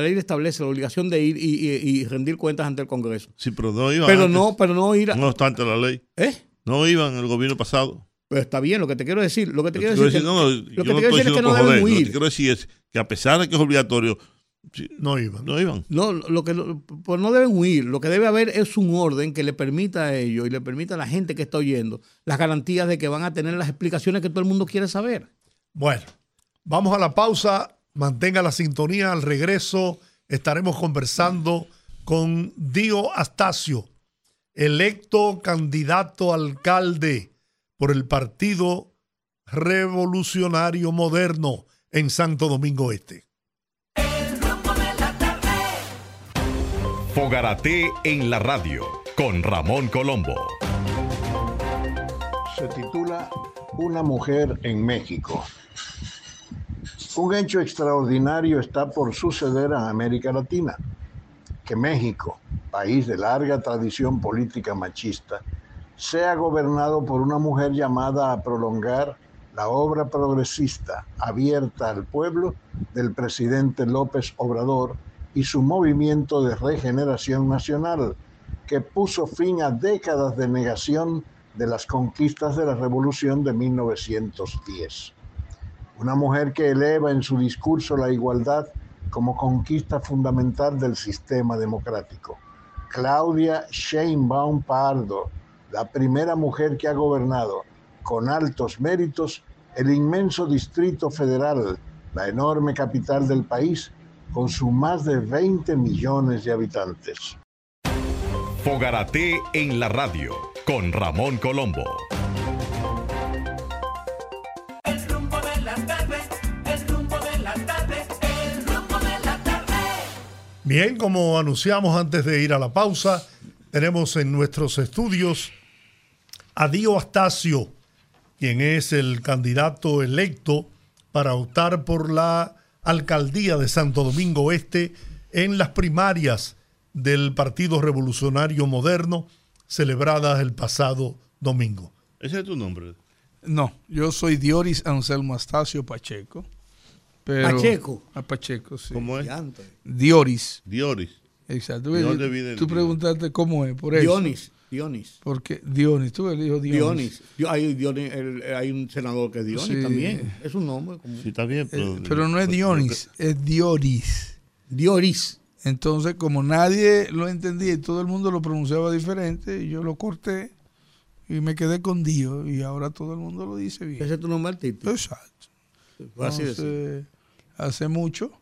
ley establece la obligación de ir y, rendir cuentas ante el Congreso. Sí, pero no iban. Pero no, pero no ir. No obstante la ley. ¿Eh? No iban el gobierno pasado. Pero está bien, lo que te quiero decir, lo que te quiero decir, no, lo que te quiero decir es que no deben huir. Lo que quiero decir es que a pesar de que es obligatorio, no iban. No iban. No, lo que pues no deben huir. Lo que debe haber es un orden que le permita a ellos y le permita a la gente que está oyendo las garantías de que van a tener las explicaciones que todo el mundo quiere saber. Bueno, vamos a la pausa. Mantenga la sintonía. Al regreso estaremos conversando con Dio Astacio, electo candidato alcalde por el Partido Revolucionario Moderno en Santo Domingo Este. Fogarate en la radio con Ramón Colombo. Se titula Una mujer en México. Un hecho extraordinario está por suceder a América Latina. Que México, país de larga tradición política machista, sea gobernado por una mujer llamada a prolongar la obra progresista abierta al pueblo del presidente López Obrador y su movimiento de regeneración nacional, que puso fin a décadas de negación de las conquistas de la Revolución de 1910. Una mujer que eleva en su discurso la igualdad como conquista fundamental del sistema democrático. Claudia Sheinbaum Pardo, la primera mujer que ha gobernado con altos méritos el inmenso Distrito Federal, la enorme capital del país, con sus más de 20 millones de habitantes. Fogarate en la radio con Ramón Colombo. Bien, como anunciamos antes de ir a la pausa, tenemos en nuestros estudios a Dio Astacio, quien es el candidato electo para optar por la alcaldía de Santo Domingo Este en las primarias del Partido Revolucionario Moderno celebradas el pasado domingo. ¿Ese es tu nombre? No, yo soy Dioris Anselmo Astacio Pacheco. Pacheco. A Pacheco, sí. ¿Cómo es? Dioris. Dioris. Exacto. Tú preguntaste cómo es, por eso. Dionis. Dionis. Porque Dionis, tú el hijo Dionis. Dionis. Hay, un senador que es Dionis también. Es un nombre. Sí, está bien. Pero, eh, pero no es Dionis, es Dioris. Dioris. Entonces, como nadie lo entendía y todo el mundo lo pronunciaba diferente, yo lo corté y me quedé con Dios y ahora todo el mundo lo dice bien. ¿Ese es tu nombre artístico? Exacto. Entonces, hace mucho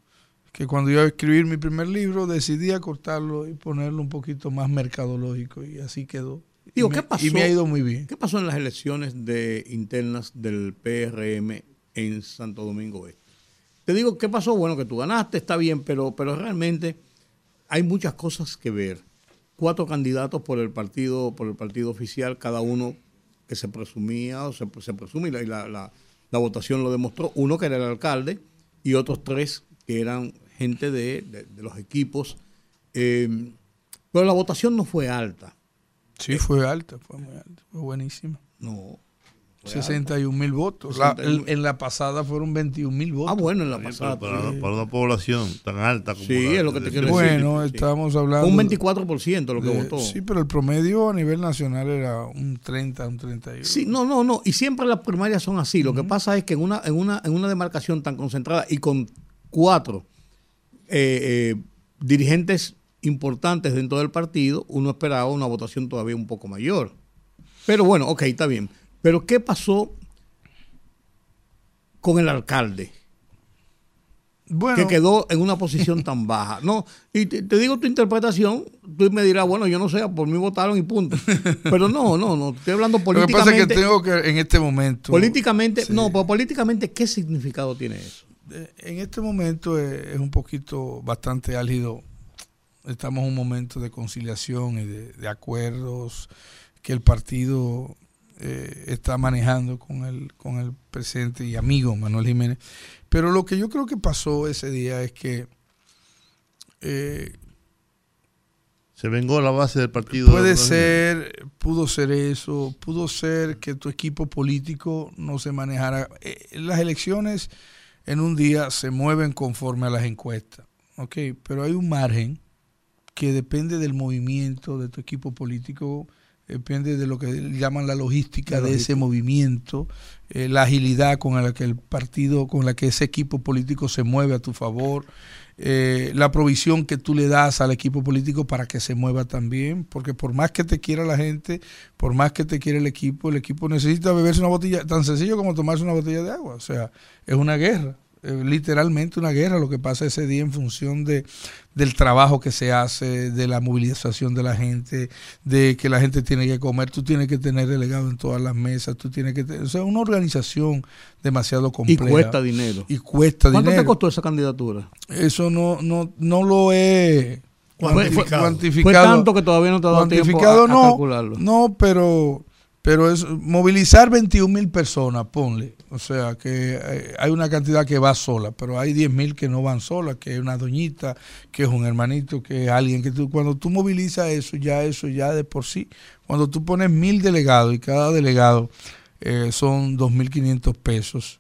que cuando iba a escribir mi primer libro decidí acortarlo y ponerlo un poquito más mercadológico y así quedó. Digo, y, ¿qué pasó, y me ha ido muy bien. ¿Qué pasó en las elecciones de internas del PRM en Santo Domingo Este? Te digo, ¿qué pasó? Bueno, que tú ganaste, está bien, pero, pero realmente hay muchas cosas que ver. Cuatro candidatos por el partido, por el partido oficial, cada uno que se presumía, o se, se presume, y la, la, la votación lo demostró, uno que era el alcalde y otros tres que eran gente de, los equipos. Eh, pero la votación no fue alta. Sí, fue alta, fue muy alta, fue buenísima. No. 61 mil votos. en la pasada fueron 21 mil votos. Ah, bueno, en la pasada. Para, una población tan alta como Sí, es lo que te quiero decir. Bueno, estamos hablando. Un 24% lo que votó. Sí, pero el promedio a nivel nacional era un 30, un 31. Sí, no, no, no. Y siempre las primarias son así. Lo que pasa es que en una, en, una, en una demarcación tan concentrada y con cuatro eh, eh, dirigentes importantes dentro del partido, uno esperaba una votación todavía un poco mayor. Pero bueno, ok, está bien. Pero ¿qué pasó con el alcalde? Bueno, que quedó en una posición tan baja. No, y te, digo tu interpretación, tú me dirás, bueno, yo no sé, por mí votaron y punto. Pero no, no, no, estoy hablando políticamente. Lo que pasa es que tengo que en este momento. Políticamente, no, pero políticamente, ¿qué significado tiene eso? En este momento es, un poquito bastante álgido. Estamos en un momento de conciliación y de, acuerdos que el partido eh, está manejando con el, con el presidente y amigo Manuel Jiménez. Pero lo que yo creo que pasó ese día es que... Eh, se vengó la base del partido. Puede ser, pudo ser eso, pudo ser que tu equipo político no se manejara. Eh, las elecciones en un día se mueven conforme a las encuestas, ¿ok? Pero hay un margen que depende del movimiento de tu equipo político depende de lo que llaman la logística de ese movimiento, eh, la agilidad con la que el partido, con la que ese equipo político se mueve a tu favor, eh, la provisión que tú le das al equipo político para que se mueva también, porque por más que te quiera la gente, por más que te quiera el equipo, el equipo necesita beberse una botella, tan sencillo como tomarse una botella de agua, o sea, es una guerra. Eh, literalmente una guerra lo que pasa ese día en función de, del trabajo que se hace, de la movilización de la gente, de que la gente tiene que comer, tú tienes que tener delegado en todas las mesas, tú tienes que tener, o sea, una organización demasiado compleja. Y cuesta dinero. Y cuesta ¿Cuánto dinero. te costó esa candidatura? Eso no, no, no lo he cuantificado. Fue, tanto que todavía no te ha dado tiempo a, no, calcularlo. No, pero pero es movilizar 21 mil personas, ponle. O sea, que eh, hay una cantidad que va sola, pero hay 10 mil que no van solas, que es una doñita, que es un hermanito, que es alguien que tú, cuando tú movilizas eso, ya eso ya de por sí, cuando tú pones mil delegados y cada delegado eh, son 2.500 pesos,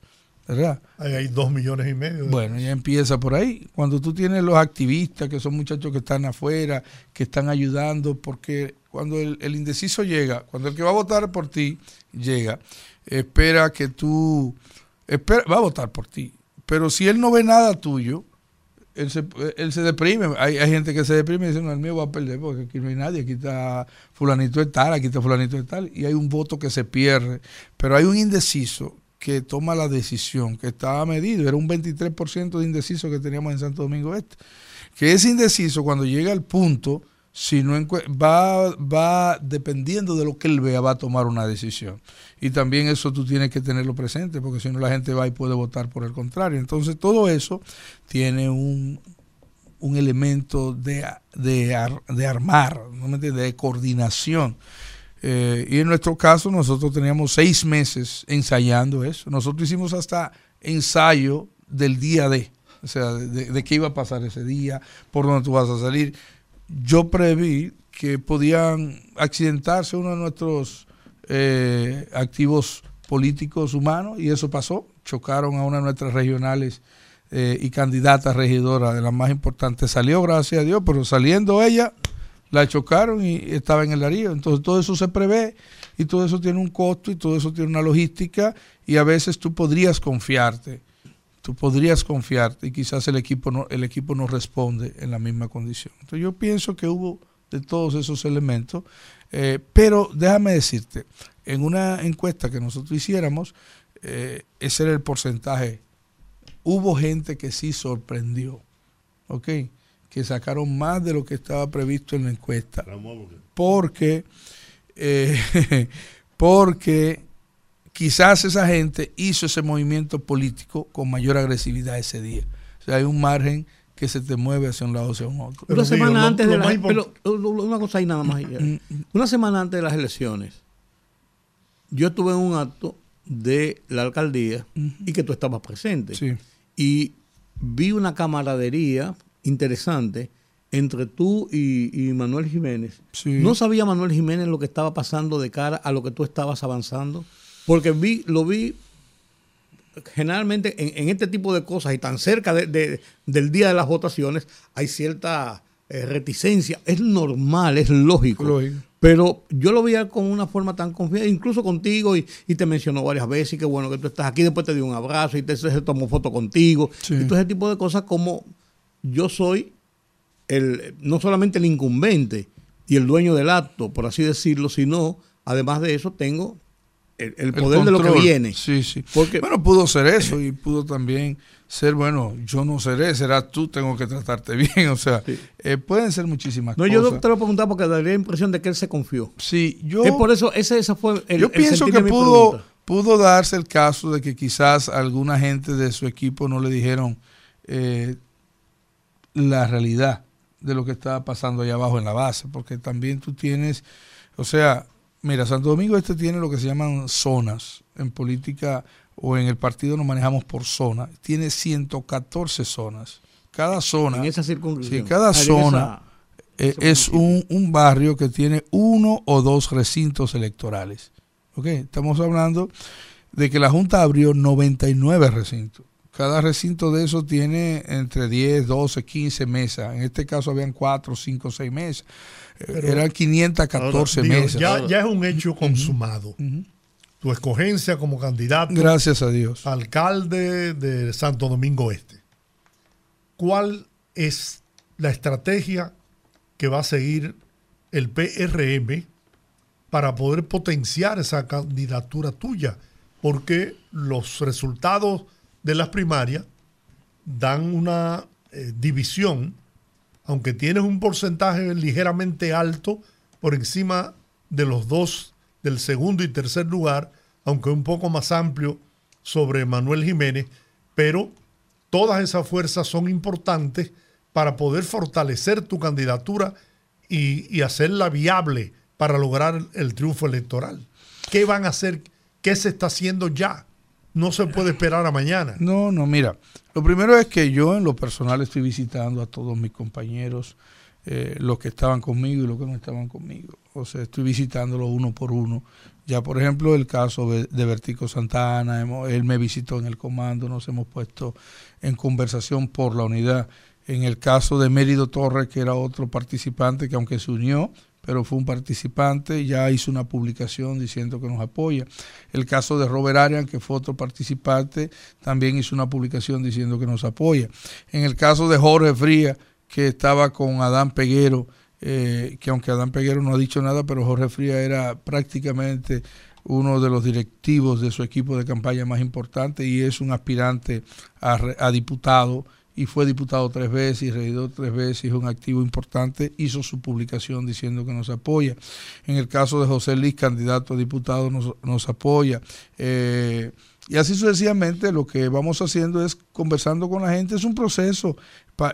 ¿verdad? Ahí hay dos millones y medio. Bueno, ya empieza por ahí. Cuando tú tienes los activistas, que son muchachos que están afuera, que están ayudando, porque cuando el, indeciso llega, cuando el que va a votar por ti llega, espera que tú, espera, va a votar por ti. Pero si él no ve nada tuyo, él se, él se deprime. Hay, hay, gente que se deprime y dice, no, el mío va a perder porque aquí no hay nadie, aquí está fulanito de tal, aquí está fulanito de tal, y hay un voto que se pierde. Pero hay un indeciso que toma la decisión, que estaba medido, era un 23% de indeciso que teníamos en Santo Domingo Este. Que ese indeciso cuando llega al punto si no va, va dependiendo de lo que él vea, va a tomar una decisión. Y también eso tú tienes que tenerlo presente, porque si no la gente va y puede votar por el contrario. Entonces todo eso tiene un, un elemento de, de, de armar, ¿no de coordinación. Eh, y en nuestro caso nosotros teníamos seis meses ensayando eso. Nosotros hicimos hasta ensayo del día de, o sea, de, de qué iba a pasar ese día, por dónde tú vas a salir yo preví que podían accidentarse uno de nuestros eh, activos políticos humanos y eso pasó. Chocaron a una de nuestras regionales eh, y candidata regidora de las más importantes. Salió, gracias a Dios, pero saliendo ella, la chocaron y estaba en el Darío. Entonces todo eso se prevé y todo eso tiene un costo y todo eso tiene una logística y a veces tú podrías confiarte tú podrías confiar y quizás el equipo no, el equipo no responde en la misma condición. Entonces yo pienso que hubo de todos esos elementos, eh, pero déjame decirte, en una encuesta que nosotros hiciéramos, eh, ese era el porcentaje. Hubo gente que sí sorprendió, ¿ok? Que sacaron más de lo que estaba previsto en la encuesta. Porque, eh, porque quizás esa gente hizo ese movimiento político con mayor agresividad ese día. O sea, hay un margen que se te mueve hacia un lado o hacia un otro. una semana antes de las una cosa ahí nada más. Mm, mm. una semana antes de las elecciones, yo estuve en un acto de la alcaldía y que tú estabas presente. Y vi una camaradería interesante entre tú y, Manuel Jiménez. ¿No sabía Manuel Jiménez lo que estaba pasando de cara a lo que tú estabas avanzando? Porque vi, lo vi generalmente en, este tipo de cosas y tan cerca de, del día de las votaciones hay cierta eh, reticencia. Es normal, es lógico. Pero yo lo veía con una forma tan confiada, incluso contigo, y, te mencionó varias veces, y qué bueno que tú estás aquí, después te dio un abrazo y te se tomó foto contigo. Y todo ese tipo de cosas como yo soy el, no solamente el incumbente y el dueño del acto, por así decirlo, sino Además de eso, tengo el, poder de lo que viene. Sí, sí. Porque, bueno, pudo ser eso y pudo también ser, bueno, yo no seré, será tú, tengo que tratarte bien. O sea, eh, pueden ser muchísimas no, cosas. No, yo te lo preguntaba porque daría la impresión de que él se confió. Sí, yo. Es por eso, ese, ese fue el. Yo pienso que pudo, pudo darse el caso de que quizás alguna gente de su equipo no le dijeron eh, la realidad de lo que estaba pasando allá abajo en la base, porque también tú tienes, o sea, mira, Santo Domingo Este tiene lo que se llaman zonas. En política o en el partido nos manejamos por zona. Tiene 114 zonas. Cada zona. En esa circunscripción. Sí, cada zona eh, es un, un, barrio que tiene uno o dos recintos electorales. ¿Ok? Estamos hablando de que la Junta abrió 99 recintos. Cada recinto de esos tiene entre 10, 12, 15 mesas. En este caso habían 4, 5, 6 mesas. Eran 514 mesas. Ya, ya, es un hecho consumado. Tu escogencia como candidato. Gracias a Dios. Alcalde de Santo Domingo Este. ¿Cuál es la estrategia que va a seguir el PRM para poder potenciar esa candidatura tuya? Porque los resultados de las primarias dan una eh, división, aunque tienes un porcentaje ligeramente alto por encima de los dos del segundo y tercer lugar, aunque un poco más amplio sobre Manuel Jiménez, pero todas esas fuerzas son importantes para poder fortalecer tu candidatura y, y hacerla viable para lograr el triunfo electoral. ¿Qué van a hacer? ¿Qué se está haciendo ya? No se puede esperar a mañana. No, no, mira, lo primero es que yo en lo personal estoy visitando a todos mis compañeros, eh, los que estaban conmigo y los que no estaban conmigo. O sea, estoy visitándolos uno por uno. Ya, por ejemplo, el caso de, Vertico Santana, él me visitó en el comando, nos hemos puesto en conversación por la unidad. En el caso de Mérido Torres, que era otro participante que aunque se unió, pero fue un participante, ya hizo una publicación diciendo que nos apoya. El caso de Robert Arian, que fue otro participante, también hizo una publicación diciendo que nos apoya. En el caso de Jorge Fría, que estaba con Adán Peguero, eh, que aunque Adán Peguero no ha dicho nada, pero Jorge Fría era prácticamente uno de los directivos de su equipo de campaña más importante y es un aspirante a, a diputado y fue diputado tres veces y regidor tres veces, es un activo importante, hizo su publicación diciendo que nos apoya. En el caso de José Luis, candidato a diputado, nos, nos apoya. Eh, y así sucesivamente lo que vamos haciendo es conversando con la gente, es un proceso,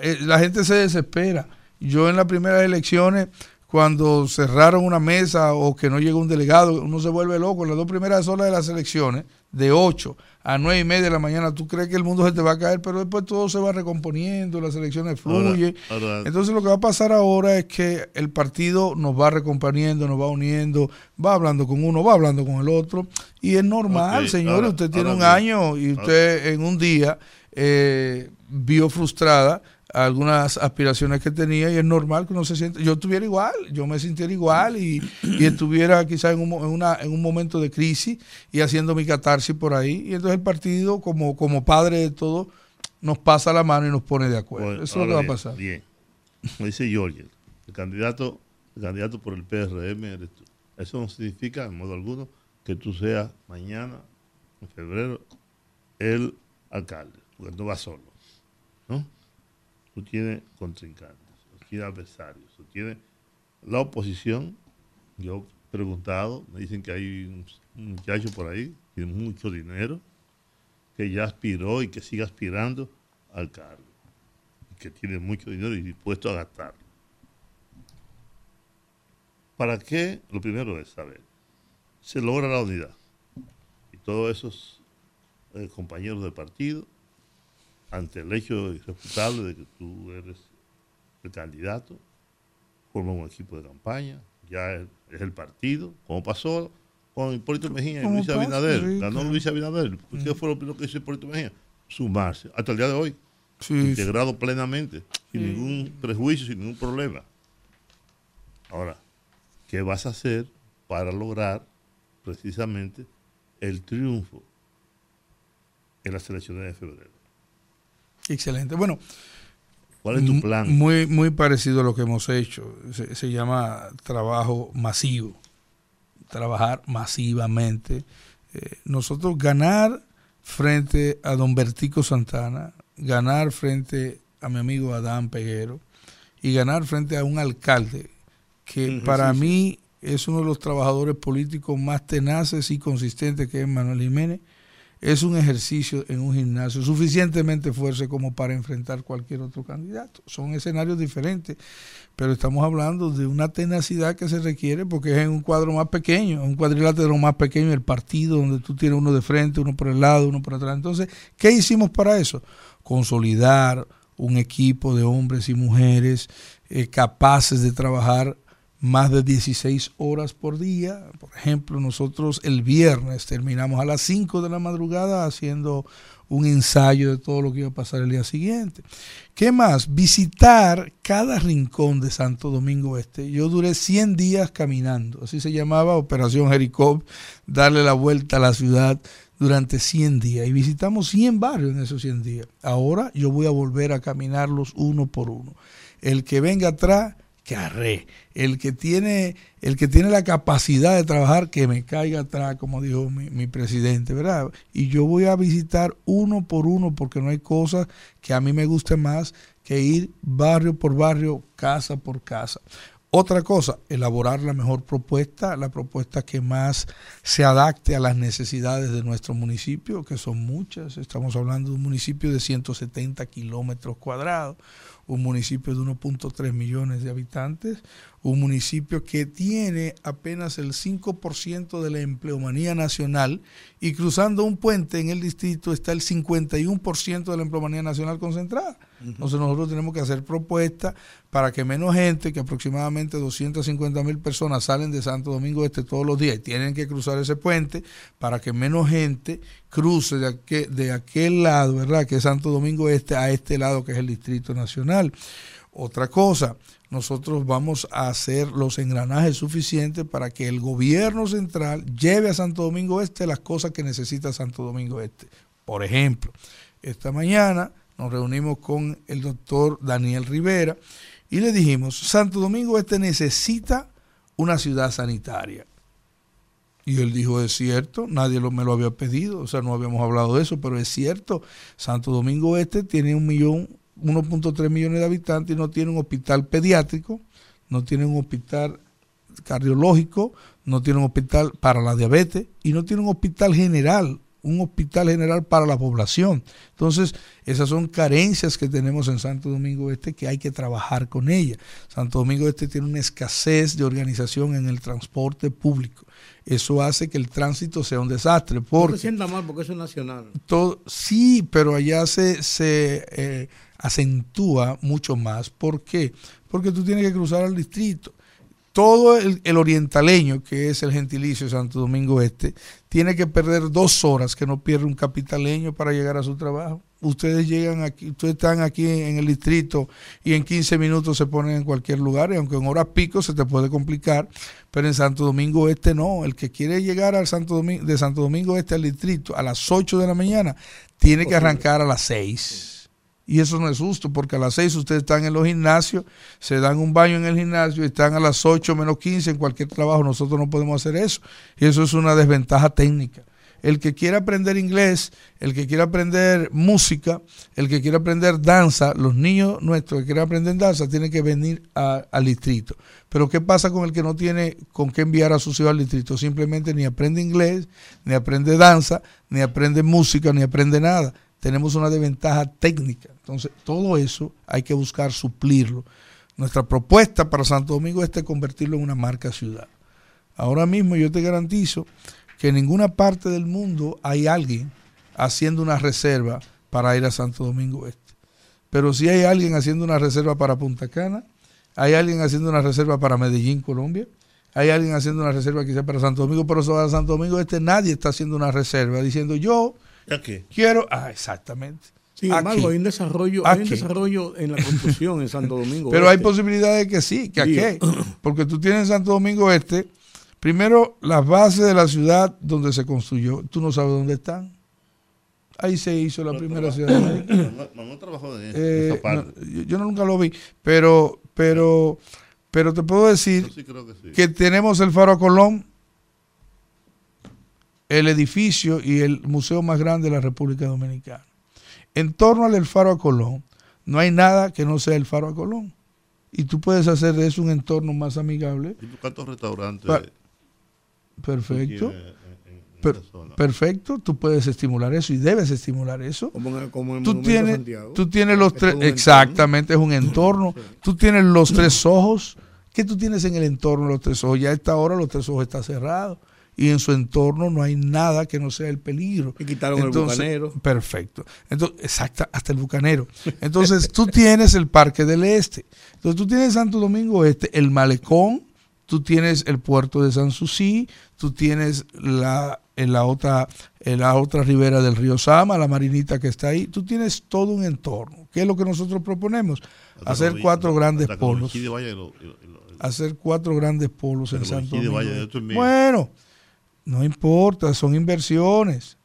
eh, la gente se desespera. Yo en las primeras elecciones cuando cerraron una mesa o que no llegó un delegado, uno se vuelve loco. En las dos primeras horas de las elecciones, de 8 a 9 y media de la mañana, tú crees que el mundo se te va a caer, pero después todo se va recomponiendo, las elecciones fluyen. Entonces lo que va a pasar ahora es que el partido nos va recomponiendo, nos va uniendo, va hablando con uno, va hablando con el otro. Y es normal, señores, usted tiene un año y usted en un día eh, vio frustrada algunas aspiraciones que tenía y es normal que uno se sienta, yo estuviera igual, yo me sintiera igual y, estuviera quizás en un, en, una, en un momento de crisis y haciendo mi catarsis por ahí y entonces el partido como, como padre de todo nos pasa la mano y nos pone de acuerdo. Eso es lo que va a pasar. Bien, como dice George, el candidato, el candidato por el PRM eres tú. Eso no significa en modo alguno que tú seas mañana, en febrero, el alcalde, porque no vas solo. Tú tienes contrincantes, tú tienes adversarios, tú tienes la oposición. Yo he preguntado, me dicen que hay un, muchacho por ahí, tiene mucho dinero, que ya aspiró y que sigue aspirando al cargo, que tiene mucho dinero y dispuesto a gastarlo. ¿Para qué? Lo primero es saber. Se logra la unidad. Y todos esos eh, compañeros del partido ante el hecho irrefutable de que tú eres el candidato, forma un equipo de campaña, ya es, el partido, como pasó con Hipólito Mejía y Luis Abinader. Ganó Luis Abinader. ¿Qué fue lo primero que hizo Hipólito Mejía? Sumarse, hasta el día de hoy. integrado plenamente, sin ningún prejuicio, sin ningún problema. Ahora, ¿qué vas a hacer para lograr precisamente el triunfo en las elecciones de febrero? Excelente. Bueno, ¿cuál es tu plan? Muy, muy parecido a lo que hemos hecho. Se, llama trabajo masivo. trabajar masivamente. Eh, nosotros ganar frente a don Bertico Santana, ganar frente a mi amigo Adán Peguero y ganar frente a un alcalde que para mí es uno de los trabajadores políticos más tenaces y consistentes que es Manuel Jiménez es un ejercicio en un gimnasio suficientemente fuerte como para enfrentar cualquier otro candidato. Son escenarios diferentes, pero estamos hablando de una tenacidad que se requiere porque es en un cuadro más pequeño, un cuadrilátero más pequeño, el partido donde tú tienes uno de frente, uno por el lado, uno por atrás. Entonces, ¿qué hicimos para eso? Consolidar un equipo de hombres y mujeres eh, capaces de trabajar más de 16 horas por día. Por ejemplo, nosotros el viernes terminamos a las 5 de la madrugada haciendo un ensayo de todo lo que iba a pasar el día siguiente. ¿Qué más? Visitar cada rincón de Santo Domingo Este. Yo duré 100 días caminando, así se llamaba Operación Jericó, darle la vuelta a la ciudad durante 100 días y visitamos 100 barrios en esos 100 días. Ahora yo voy a volver a caminarlos uno por uno. El que venga atrás que arre. El que tiene, el que tiene la capacidad de trabajar, que me caiga atrás, como dijo mi, presidente, ¿verdad? Y yo voy a visitar uno por uno, porque no hay cosas que a mí me guste más que ir barrio por barrio, casa por casa. Otra cosa, elaborar la mejor propuesta, la propuesta que más se adapte a las necesidades de nuestro municipio, que son muchas. Estamos hablando de un municipio de 170 kilómetros cuadrados, un municipio de 1.3 millones de habitantes, un municipio que tiene apenas el 5% de la empleomanía nacional y cruzando un puente en el distrito está el 51% de la empleomanía nacional concentrada. Entonces nosotros tenemos que hacer propuestas para que menos gente, que aproximadamente 250 mil personas salen de Santo Domingo Este todos los días y tienen que cruzar ese puente, para que menos gente cruce de aquel, lado, ¿verdad? Que es Santo Domingo Este a este lado que es el Distrito Nacional. Otra cosa, nosotros vamos a hacer los engranajes suficientes para que el gobierno central lleve a Santo Domingo Este las cosas que necesita Santo Domingo Este. Por ejemplo, esta mañana nos reunimos con el doctor Daniel Rivera y le dijimos, Santo Domingo Este necesita una ciudad sanitaria. Y él dijo, es cierto, nadie me lo había pedido, o sea, no habíamos hablado de eso, pero es cierto, Santo Domingo Este tiene un millón 1.3 millones de habitantes y no tiene un hospital pediátrico, no tiene un hospital cardiológico, no tiene un hospital para la diabetes y no tiene un hospital general, un hospital general para la población. Entonces, esas son carencias que tenemos en Santo Domingo Este que hay que trabajar con ellas. Santo Domingo Este tiene una escasez de organización en el transporte público. Eso hace que el tránsito sea un desastre. Porque, no se sienta mal porque eso es nacional. Todo, sí, pero allá se, se eh, acentúa mucho más. ¿Por qué? Porque tú tienes que cruzar al distrito. Todo el, orientaleño, que es el gentilicio de Santo Domingo Este, tiene que perder dos horas que no pierde un capitaleño para llegar a su trabajo. Ustedes llegan aquí, ustedes están aquí en el distrito y en 15 minutos se ponen en cualquier lugar, y aunque en horas pico se te puede complicar, pero en Santo Domingo Este no. El que quiere llegar al Santo Domingo, de Santo Domingo Este al distrito a las 8 de la mañana, tiene que arrancar a las 6 y eso no es justo, porque a las 6 ustedes están en los gimnasios, se dan un baño en el gimnasio y están a las 8 menos 15 en cualquier trabajo. Nosotros no podemos hacer eso. Y eso es una desventaja técnica. El que quiera aprender inglés, el que quiera aprender música, el que quiera aprender danza, los niños nuestros que quieran aprender danza tienen que venir al distrito. Pero ¿qué pasa con el que no tiene con qué enviar a su ciudad al distrito? Simplemente ni aprende inglés, ni aprende danza, ni aprende música, ni aprende nada tenemos una desventaja técnica. Entonces, todo eso hay que buscar suplirlo. Nuestra propuesta para Santo Domingo es convertirlo en una marca ciudad. Ahora mismo yo te garantizo que en ninguna parte del mundo hay alguien haciendo una reserva para ir a Santo Domingo Este. Pero si hay alguien haciendo una reserva para Punta Cana, hay alguien haciendo una reserva para Medellín, Colombia, hay alguien haciendo una reserva quizás para Santo Domingo, pero para Santo Domingo Este nadie está haciendo una reserva diciendo yo Quiero, ah, exactamente. Sin embargo, hay un desarrollo, hay un desarrollo en la construcción en Santo Domingo. Pero hay posibilidades de que sí, que aquí. Porque tú tienes en Santo Domingo Este, primero las bases de la ciudad donde se construyó, tú no sabes dónde están. Ahí se hizo la primera ciudad. No, no, trabajó en eh, yo, nunca lo vi, pero, pero, pero te puedo decir que, que tenemos el Faro Colón el edificio y el museo más grande de la República Dominicana. En torno al Faro a Colón, no hay nada que no sea el Faro a Colón. Y tú puedes hacer de eso un entorno más amigable. ¿Y cuántos restaurantes? perfecto. perfecto, tú puedes estimular eso y debes estimular eso. Como, tú tienes, tú tienes los tres, exactamente, es un entorno. Tú tienes los tres ojos. ¿Qué tú tienes en el entorno de los tres ojos? Ya a esta hora los tres ojos está cerrado y en su entorno no hay nada que no sea el peligro. Y quitaron el bucanero. Perfecto. Entonces, exacto, hasta el bucanero. Entonces, tú tienes el Parque del Este. Entonces, tú tienes Santo Domingo Este, el Malecón, tú tienes el puerto de San Susi, tú tienes la, en la, otra, en la otra ribera del río Sama, la marinita que está ahí. Tú tienes todo un entorno. ¿Qué es lo que nosotros proponemos? Hacer cuatro grandes polos. Hacer cuatro grandes polos en Santo Domingo. Este. Bueno no importa, son inversiones.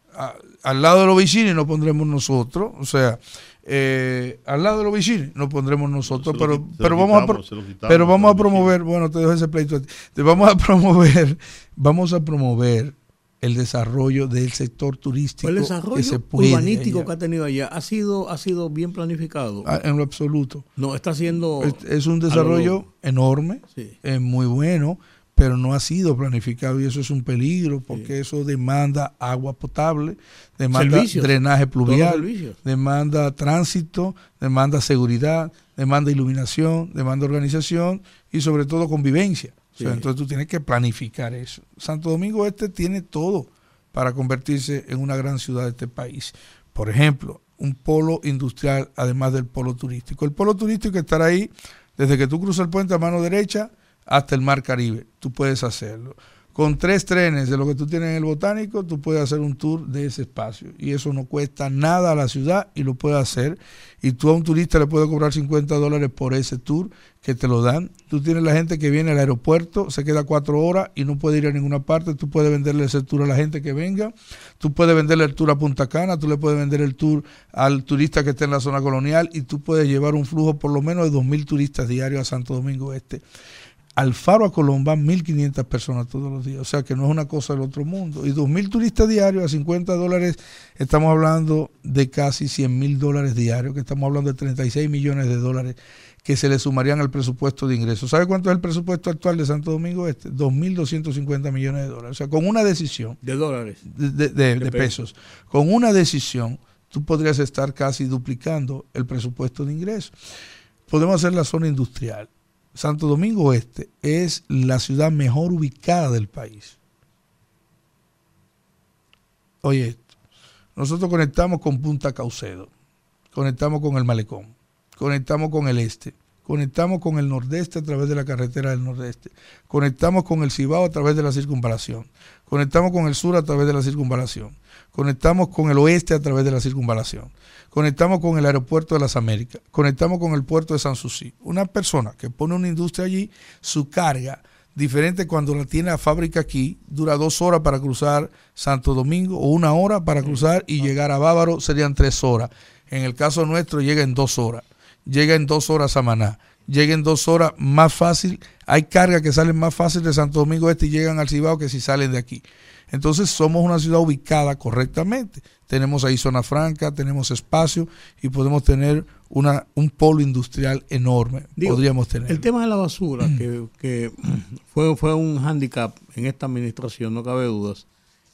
al lado de los vecinos nos pondremos nosotros, o sea, eh, al lado de los vecinos nos pondremos nosotros, pero, pero vamos a pero vamos a promover, bueno, te dejo ese pleito, te vamos a promover, vamos a promover el desarrollo del sector turístico. El desarrollo urbanístico que ha tenido allá ha sido, ha sido bien planificado. Ah, en lo absoluto. No, está siendo... Es, un desarrollo enorme, es muy bueno pero no ha sido planificado y eso es un peligro porque eso demanda agua potable, demanda drenaje pluvial, demanda tránsito, demanda seguridad, demanda iluminación, demanda organización y sobre todo convivencia. entonces tú tienes que planificar eso. Santo Domingo Este tiene todo para convertirse en una gran ciudad de este país. Por ejemplo, un polo industrial además del polo turístico. El polo turístico estará ahí desde que tú cruzas el puente a mano derecha hasta el Mar Caribe. Tú puedes hacerlo. Con tres trenes de lo que tú tienes en el botánico, tú puedes hacer un tour de ese espacio. Y eso no cuesta nada a la ciudad y lo puedes hacer. Y tú a un turista le puedes cobrar 50 dólares por ese tour que te lo dan. Tú tienes la gente que viene al aeropuerto, se queda cuatro horas y no puede ir a ninguna parte. Tú puedes venderle ese tour a la gente que venga. Tú puedes venderle el tour a Punta Cana. Tú le puedes vender el tour al turista que esté en la zona colonial. Y tú puedes llevar un flujo por lo menos de 2.000 turistas diarios a Santo Domingo Este al faro a Colón van 1.500 personas todos los días, o sea que no es una cosa del otro mundo. Y 2.000 turistas diarios a 50 dólares, estamos hablando de casi 100 mil dólares diarios, que estamos hablando de 36 millones de dólares que se le sumarían al presupuesto de ingresos. ¿Sabe cuánto es el presupuesto actual de Santo Domingo Este? 2.250 millones de dólares. O sea, con una decisión. De dólares. De, pesos. Con una decisión, tú podrías estar casi duplicando el presupuesto de ingresos. Podemos hacer la zona industrial Santo Domingo Este es la ciudad mejor ubicada del país. Oye esto, nosotros conectamos con Punta Caucedo, conectamos con el Malecón, conectamos con el Este, conectamos con el Nordeste a través de la carretera del Nordeste, conectamos con el Cibao a través de la circunvalación, conectamos con el Sur a través de la circunvalación, conectamos con el Oeste a través de la circunvalación conectamos con el aeropuerto de las Américas, conectamos con el puerto de San Susi. Una persona que pone una industria allí, su carga, diferente cuando la tiene la fábrica aquí, dura dos horas para cruzar Santo Domingo o una hora para cruzar y llegar a Bávaro serían tres horas. En el caso nuestro llega en dos horas, llega en dos horas a Maná, llega en dos horas más fácil. Hay cargas que salen más fácil de Santo Domingo Este y llegan al Cibao que si salen de aquí. Entonces somos una ciudad ubicada correctamente. Tenemos ahí zona franca, tenemos espacio y podemos tener una, un polo industrial enorme. Podríamos tener. El tema de la basura, que, fue, fue un hándicap en esta administración, no cabe dudas.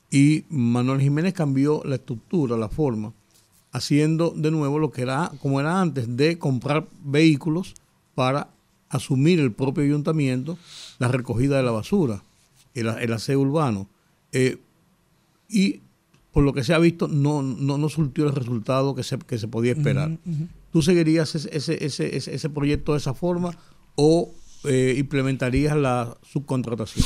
Y Manuel Jiménez cambió la estructura, la forma, haciendo de nuevo lo que era como era antes, de comprar vehículos para asumir el propio ayuntamiento la recogida de la basura, el, el aseo urbano. Eh, y por lo que se ha visto, no, no, no surtió el resultado que se, que se podía esperar. ¿Tú seguirías ese, ese, ese, ese, proyecto de esa forma o eh, implementarías la subcontratación?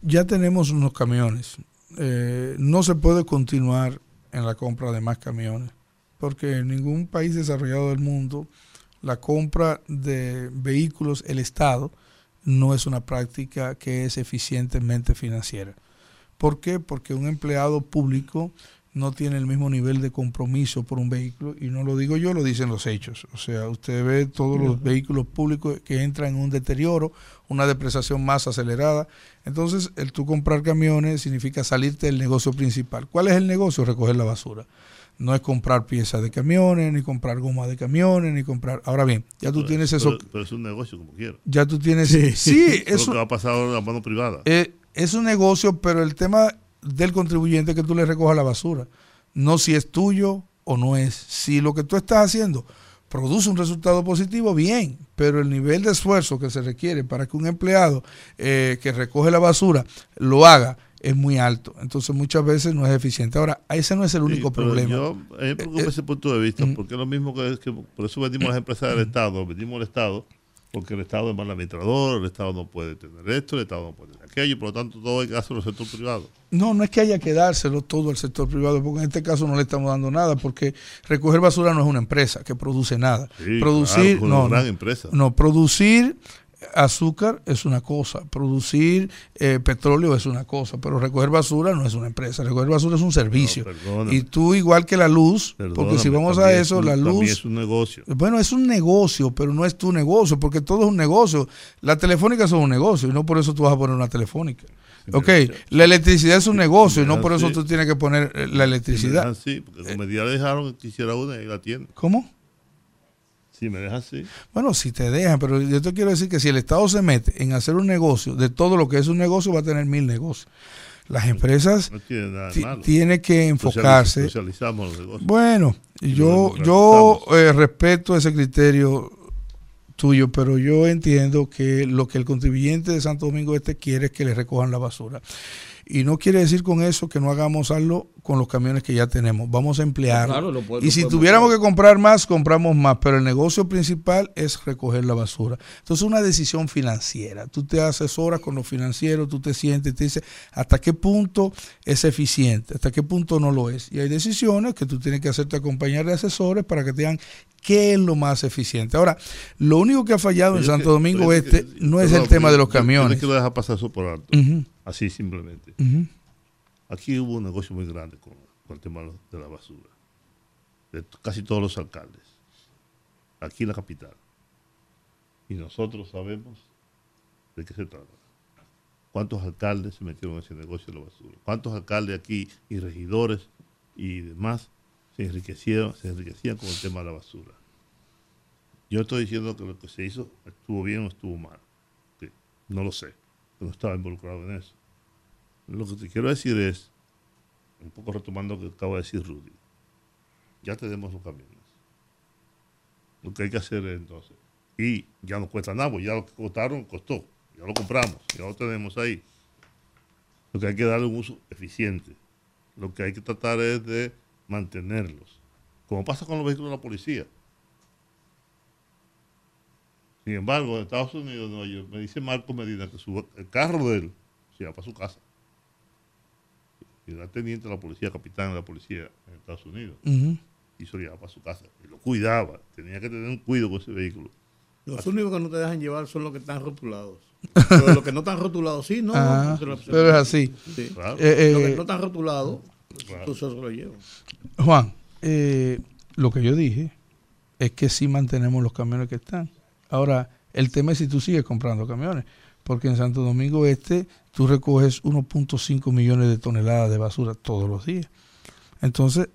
Ya tenemos unos camiones. Eh, no se puede continuar en la compra de más camiones, porque en ningún país desarrollado del mundo la compra de vehículos, el Estado, no es una práctica que es eficientemente financiera. ¿Por qué? Porque un empleado público no tiene el mismo nivel de compromiso por un vehículo, y no lo digo yo, lo dicen los hechos. O sea, usted ve todos los vehículos públicos que entran en un deterioro, una depreciación más acelerada. Entonces, el tú comprar camiones significa salirte del negocio principal. ¿Cuál es el negocio? Recoger la basura. No es comprar piezas de camiones, ni comprar goma de camiones, ni comprar... Ahora bien, ya tú tienes eso... Pero, es un negocio como quiera. Ya tú tienes... Sí, sí es... Lo que va a pasar ahora en la mano privada. Eh, es un negocio, pero el tema del contribuyente es que tú le recojas la basura. No si es tuyo o no es. Si lo que tú estás haciendo produce un resultado positivo, bien, pero el nivel de esfuerzo que se requiere para que un empleado eh, que recoge la basura lo haga es muy alto. Entonces muchas veces no es eficiente. Ahora, ese no es el único problema. Yo, me preocupa ese punto de vista, porque es lo mismo que, que por eso vendimos las empresas del Estado, vendimos al Estado porque el Estado es mal administrador, el Estado no puede tener esto, el Estado no puede tener aquello, por lo tanto todo hay que hacerlo al sector privado. No, no es que haya que dárselo todo al sector privado, porque en este caso no le estamos dando nada, porque recoger basura no es una empresa que produce nada. producir, no, una gran empresa. no, producir azúcar es una cosa, producir eh, petróleo es una cosa, pero recoger basura no es una empresa, recoger basura es un servicio. y tú igual que la luz, porque si vamos a eso, la luz... es un negocio. Bueno, es un negocio, pero no es tu negocio, porque todo es un negocio. La telefónica es un negocio y no por eso tú vas a poner una telefónica. Ok, la electricidad es un negocio y no por eso tú tienes que poner eh, la electricidad. Sí, porque día dejaron que quisiera una y la tiene. ¿Cómo? Si me dejan, sí. Bueno, si te dejan, pero yo te quiero decir que si el Estado se mete en hacer un negocio, de todo lo que es un negocio, va a tener mil negocios. Las empresas tienen que enfocarse. Bueno, yo, yo eh, respeto ese criterio tuyo, pero yo entiendo que lo que el contribuyente de Santo Domingo Este quiere es que le recojan la basura. Y no quiere decir con eso que no hagamos algo con los camiones que ya tenemos. Vamos a emplear. y si tuviéramos que comprar más, compramos más. Pero el negocio principal es recoger la basura. Entonces, una decisión financiera. Tú te asesoras con los financieros, tú te sientes y te dices hasta qué punto es eficiente, hasta qué punto no lo es. Y hay decisiones que tú tienes que hacerte acompañar de asesores para que te digan qué es lo más eficiente. Ahora, lo único que ha fallado en Santo Domingo Este no es el tema de los camiones. que lo deja pasar eso por alto. Así simplemente. Aquí hubo un negocio muy grande con, el tema de la basura. De casi todos los alcaldes. Aquí en la capital. Y nosotros sabemos de qué se trata. ¿Cuántos alcaldes se metieron en ese negocio de la basura? ¿Cuántos alcaldes aquí y regidores y demás se enriquecieron, se enriquecían con el tema de la basura? Yo estoy diciendo que lo que se hizo estuvo bien o estuvo mal. no lo sé, no estaba involucrado en eso. Lo que te quiero decir es, un poco retomando lo que acaba de decir Rudy, ya tenemos los camiones. Lo que hay que hacer es entonces, y ya no cuesta nada, ya lo que costaron, costó, ya lo compramos, ya lo tenemos ahí. Lo que hay que darle un uso eficiente. Lo que hay que tratar es de mantenerlos, como pasa con los vehículos de la policía. Sin embargo, en Estados Unidos, me dice Marco Medina que el carro de él se va para su casa era teniente de la policía, capitán de la policía en Estados Unidos. Y se lo llevaba para su casa. Y lo cuidaba. Tenía que tener un cuidado con ese vehículo. Los únicos que no te dejan llevar son los que están rotulados. Pero los que no están rotulados, sí, no. Ah, pero es así. Eh, eh, los que no están rotulados, tú se lo llevas. Juan, eh, lo que yo dije es que sí mantenemos los camiones que están. Ahora, el tema es si tú sigues comprando camiones porque en Santo Domingo Este tú recoges 1.5 millones de toneladas de basura todos los días. Entonces,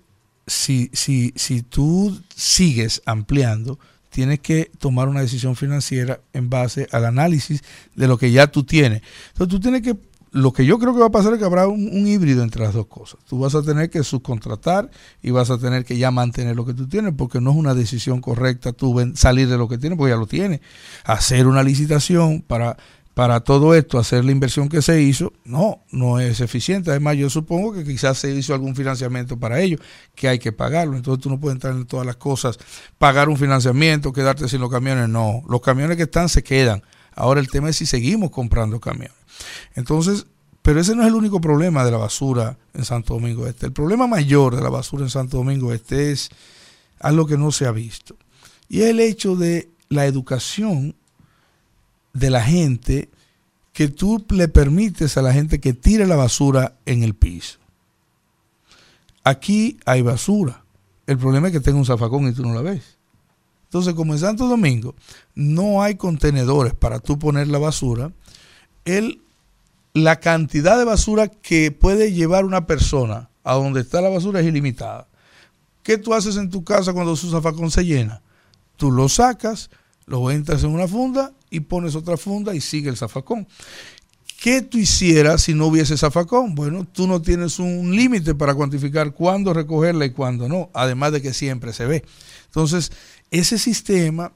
si, si, si tú sigues ampliando, tienes que tomar una decisión financiera en base al análisis de lo que ya tú tienes. Entonces, tú tienes que lo que yo creo que va a pasar es que habrá un, híbrido entre las dos cosas. Tú vas a tener que subcontratar y vas a tener que ya mantener lo que tú tienes, porque no es una decisión correcta tú salir de lo que tienes, porque ya lo tienes. Hacer una licitación para para todo esto, hacer la inversión que se hizo, no, no es eficiente. Además, yo supongo que quizás se hizo algún financiamiento para ello, que hay que pagarlo. Entonces tú no puedes entrar en todas las cosas, pagar un financiamiento, quedarte sin los camiones. No, los camiones que están se quedan. Ahora el tema es si seguimos comprando camiones. Entonces, pero ese no es el único problema de la basura en Santo Domingo Este. El problema mayor de la basura en Santo Domingo Este es algo que no se ha visto. Y es el hecho de la educación de la gente que tú le permites a la gente que tire la basura en el piso. aquí hay basura. El problema es que tenga un zafacón y tú no la ves. Entonces, como en Santo Domingo no hay contenedores para tú poner la basura, el, la cantidad de basura que puede llevar una persona a donde está la basura es ilimitada. ¿Qué tú haces en tu casa cuando su zafacón se llena? Tú lo sacas, lo entras en una funda y pones otra funda y sigue el zafacón. ¿Qué tú hicieras si no hubiese zafacón? Bueno, tú no tienes un límite para cuantificar cuándo recogerla y cuándo no, además de que siempre se ve. Entonces, ese sistema,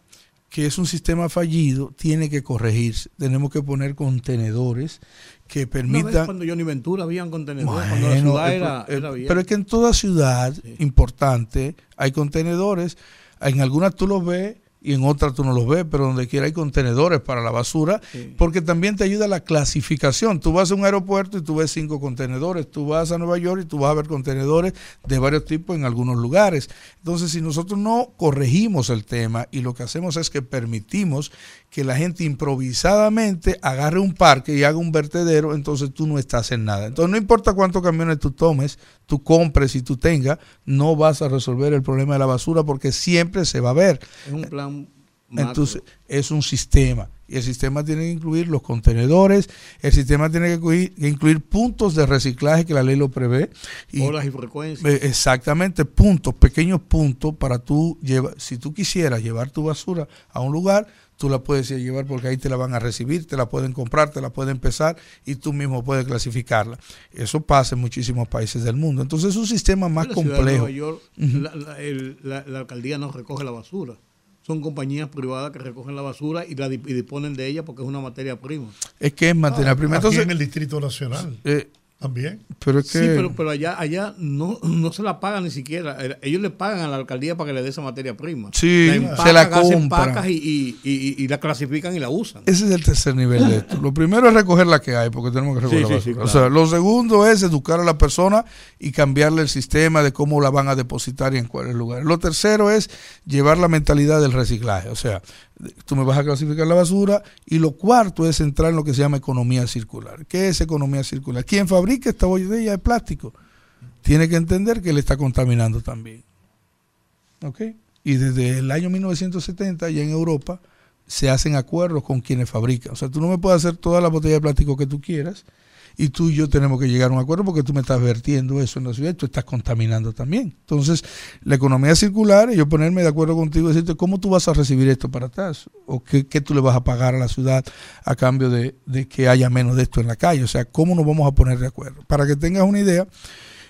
que es un sistema fallido, tiene que corregirse. Tenemos que poner contenedores que permitan... cuando Johnny Ventura habían contenedores, cuando la ciudad era, Pero es que en toda ciudad importante hay contenedores, en algunas tú los ves y en otras tú no los ves, pero donde quiera hay contenedores para la basura, porque también te ayuda la clasificación. Tú vas a un aeropuerto y tú ves cinco contenedores, tú vas a Nueva York y tú vas a ver contenedores de varios tipos en algunos lugares. Entonces, si nosotros no corregimos el tema y lo que hacemos es que permitimos que la gente improvisadamente agarre un parque y haga un vertedero, entonces tú no estás en nada. Entonces, no importa cuántos camiones tú tomes, tú compres y tú tengas, no vas a resolver el problema de la basura porque siempre se va a ver. Es un plan. Entonces, es un sistema. Y el sistema tiene que incluir los contenedores, el sistema tiene que incluir, puntos de reciclaje que la ley lo prevé. Y, Horas y frecuencias. Eh, exactamente, puntos, pequeños puntos para tú llevar, si tú quisieras llevar tu basura a un lugar, tú la puedes llevar porque ahí te la van a recibir, te la pueden comprar, te la pueden pesar y tú mismo puedes clasificarla. Eso pasa en muchísimos países del mundo. Entonces es un sistema más complejo. la, alcaldía no recoge la basura. Son compañías privadas que recogen la basura y, la, disponen de ella porque es una materia prima. Es que es materia ah, prima. Entonces, en el Distrito Nacional. Eh, también. Pero es que... Sí, pero, pero allá, allá no, no se la pagan ni siquiera. Ellos le pagan a la alcaldía para que le dé esa materia prima. Sí, se la compran. Y, y, la clasifican y la usan. Ese es el tercer nivel de esto. Lo primero es recoger la que hay, porque tenemos que recoger la basura. O sea, lo segundo es educar a la persona y cambiarle el sistema de cómo la van a depositar y en cuáles lugares. Lo tercero es llevar la mentalidad del reciclaje. O sea, tú me vas a clasificar la basura. Y lo cuarto es entrar en lo que se llama economía circular. ¿Qué es economía circular? ¿Quién fabrica esta botella de plástico? Tiene que entender que le está contaminando también. ¿Ok? Y desde el año 1970 ya en Europa se hacen acuerdos con quienes fabrican. O sea, tú no me puedes hacer toda la botella de plástico que tú quieras, y tú y yo tenemos que llegar a un acuerdo porque tú me estás vertiendo eso en la ciudad y tú estás contaminando también. Entonces, la economía circular, yo ponerme de acuerdo contigo y decirte cómo tú vas a recibir esto para atrás o qué, tú le vas a pagar a la ciudad a cambio de, de que haya menos de esto en la calle. O sea, cómo nos vamos a poner de acuerdo. Para que tengas una idea,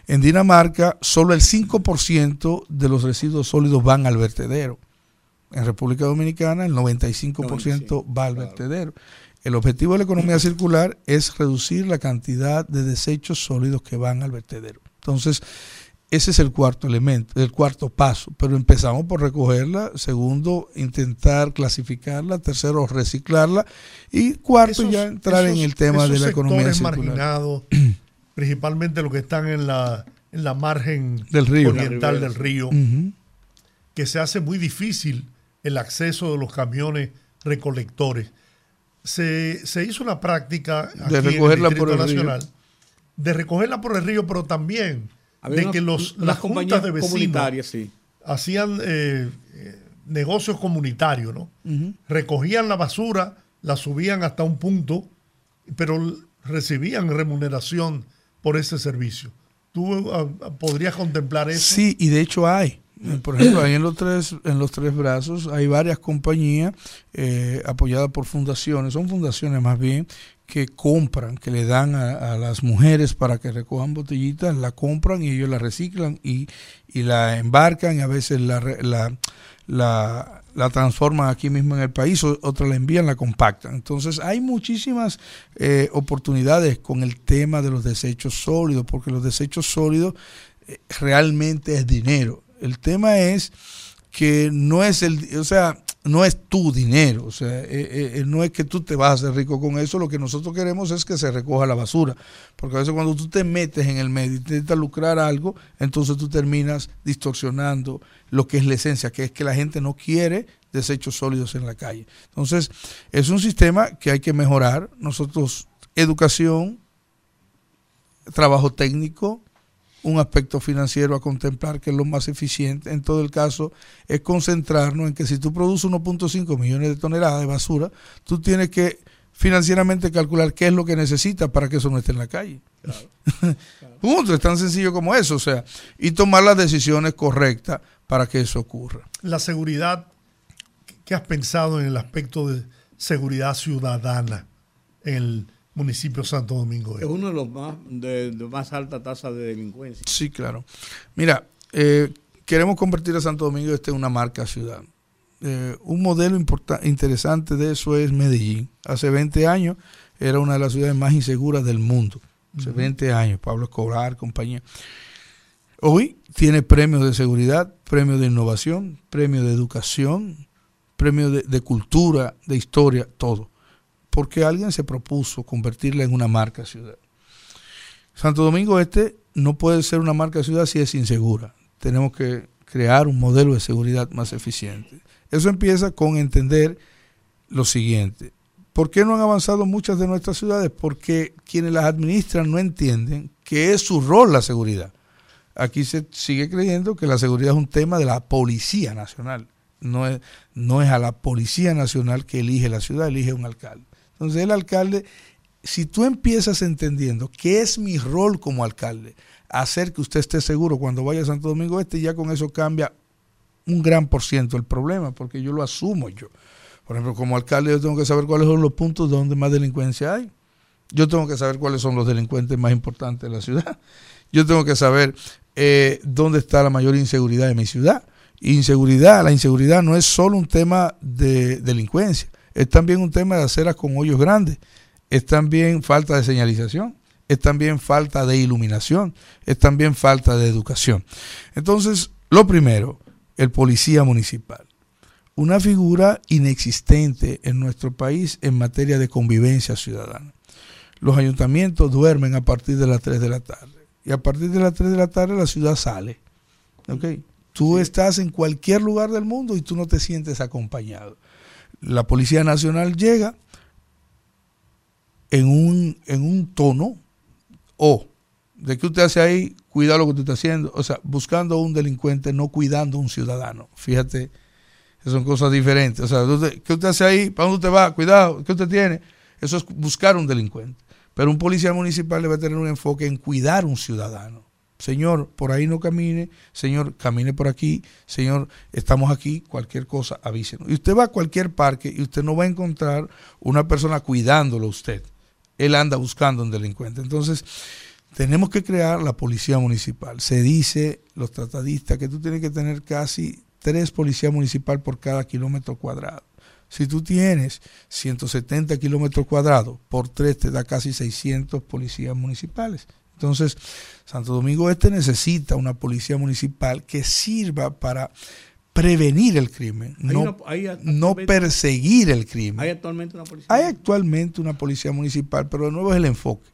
en Dinamarca solo el 5% de los residuos sólidos van al vertedero. En República Dominicana el 95% va al vertedero. El objetivo de la economía circular es reducir la cantidad de desechos sólidos que van al vertedero. Entonces, ese es el cuarto elemento, el cuarto paso. Pero empezamos por recogerla, segundo, intentar clasificarla, tercero, reciclarla y cuarto, ya entrar en el tema de la economía circular. marginados, principalmente los que están en la, en la margen del río. oriental del río, que se hace muy difícil el acceso de los camiones recolectores se, se hizo una práctica aquí de recogerla en el por el Nacional río. de recogerla por el río, pero también de que los, las juntas de vecinos sí. hacían eh, eh, negocios comunitarios, ¿no? Recogían la basura, la subían hasta un punto, pero recibían remuneración por ese servicio. ¿Tú ah, podrías contemplar eso? Sí, y de hecho hay. Eh, por ejemplo, ahí en los tres, en los tres brazos hay varias compañías eh, apoyadas por fundaciones, son fundaciones más bien que compran, que le dan a, las mujeres para que recojan botellitas, la compran y ellos la reciclan y, y la embarcan y a veces la, la, la, transforman aquí mismo en el país, otra la envían, la compactan. Entonces hay muchísimas eh, oportunidades con el tema de los desechos sólidos, porque los desechos sólidos realmente es dinero el tema es que no es el, o sea, no es tu dinero, o sea, eh, eh, no es que tú te vas a hacer rico con eso, lo que nosotros queremos es que se recoja la basura, porque a veces cuando tú te metes en el medio y intentas lucrar algo, entonces tú terminas distorsionando lo que es la esencia, que es que la gente no quiere desechos sólidos en la calle. Entonces, es un sistema que hay que mejorar. Nosotros, educación, trabajo técnico, un aspecto financiero a contemplar que es lo más eficiente. En todo el caso, es concentrarnos en que si tú produces 1.5 millones de toneladas de basura, tú tienes que financieramente calcular qué es lo que necesitas para que eso no esté en la calle. Punto, es tan sencillo como eso, o sea, y tomar las decisiones correctas para que eso ocurra. La seguridad, ¿qué has pensado en el aspecto de seguridad ciudadana el municipio de Santo Domingo? Este? Es uno de los más de, más alta tasa de delincuencia. Sí, claro. Mira, eh, queremos convertir a Santo Domingo Este en una marca ciudad. Eh, un modelo interesante de eso es Medellín. Hace 20 años era una de las ciudades más inseguras del mundo. Hace 20 años, Pablo Escobar, compañía. Hoy tiene premios de seguridad, premios de innovación, premios de educación, premios de, cultura, de historia, todo. Porque alguien se propuso convertirla en una marca ciudad. Santo Domingo Este no puede ser una marca ciudad si es insegura. Tenemos que crear un modelo de seguridad más eficiente. Eso empieza con entender lo siguiente. ¿Por qué no han avanzado muchas de nuestras ciudades? Porque quienes las administran no entienden que es su rol la seguridad. Aquí se sigue creyendo que la seguridad es un tema de la Policía Nacional. No es, no es a la Policía Nacional que elige la ciudad, elige un alcalde. Entonces el alcalde, si tú empiezas entendiendo que es mi rol como alcalde, hacer que usted esté seguro cuando vaya a Santo Domingo Este, ya con eso cambia un gran por ciento el problema, porque yo lo asumo yo. Por ejemplo, como alcalde yo tengo que saber cuáles son los puntos donde más delincuencia hay. Yo tengo que saber cuáles son los delincuentes más importantes de la ciudad. Yo tengo que saber eh, dónde está la mayor inseguridad de mi ciudad. Inseguridad, la inseguridad no es solo un tema de delincuencia, es también un tema de aceras con hoyos grandes, es también falta de señalización, es también falta de iluminación, es también falta de educación. Entonces, lo primero, el policía municipal. Una figura inexistente en nuestro país en materia de convivencia ciudadana. Los ayuntamientos duermen a partir de las 3 de la tarde. Y a partir de las 3 de la tarde la ciudad sale. ¿Okay? Tú estás en cualquier lugar del mundo y tú no te sientes acompañado. La Policía Nacional llega en un, en un tono o ¿De qué usted hace ahí? Cuida lo que usted está haciendo. O sea, buscando a un delincuente, no cuidando a un ciudadano. Fíjate, son cosas diferentes. O sea, ¿qué usted hace ahí? ¿Para dónde usted va? Cuidado, ¿qué usted tiene? Eso es buscar un delincuente. Pero un policía municipal debe tener un enfoque en cuidar a un ciudadano. Señor, por ahí no camine. Señor, camine por aquí. Señor, estamos aquí. Cualquier cosa, avísenos. Y usted va a cualquier parque y usted no va a encontrar una persona cuidándolo a usted. Él anda buscando un delincuente. Entonces, tenemos que crear la policía municipal. Se dice, los tratadistas, que tú tienes que tener casi tres policías municipales por cada kilómetro cuadrado. Si tú tienes 170 kilómetros cuadrados, por tres te da casi 600 policías municipales. Entonces, Santo Domingo Este necesita una policía municipal que sirva para prevenir el crimen, no, no perseguir el crimen. ¿Hay actualmente una policía? Hay actualmente una policía municipal, pero de nuevo es el enfoque.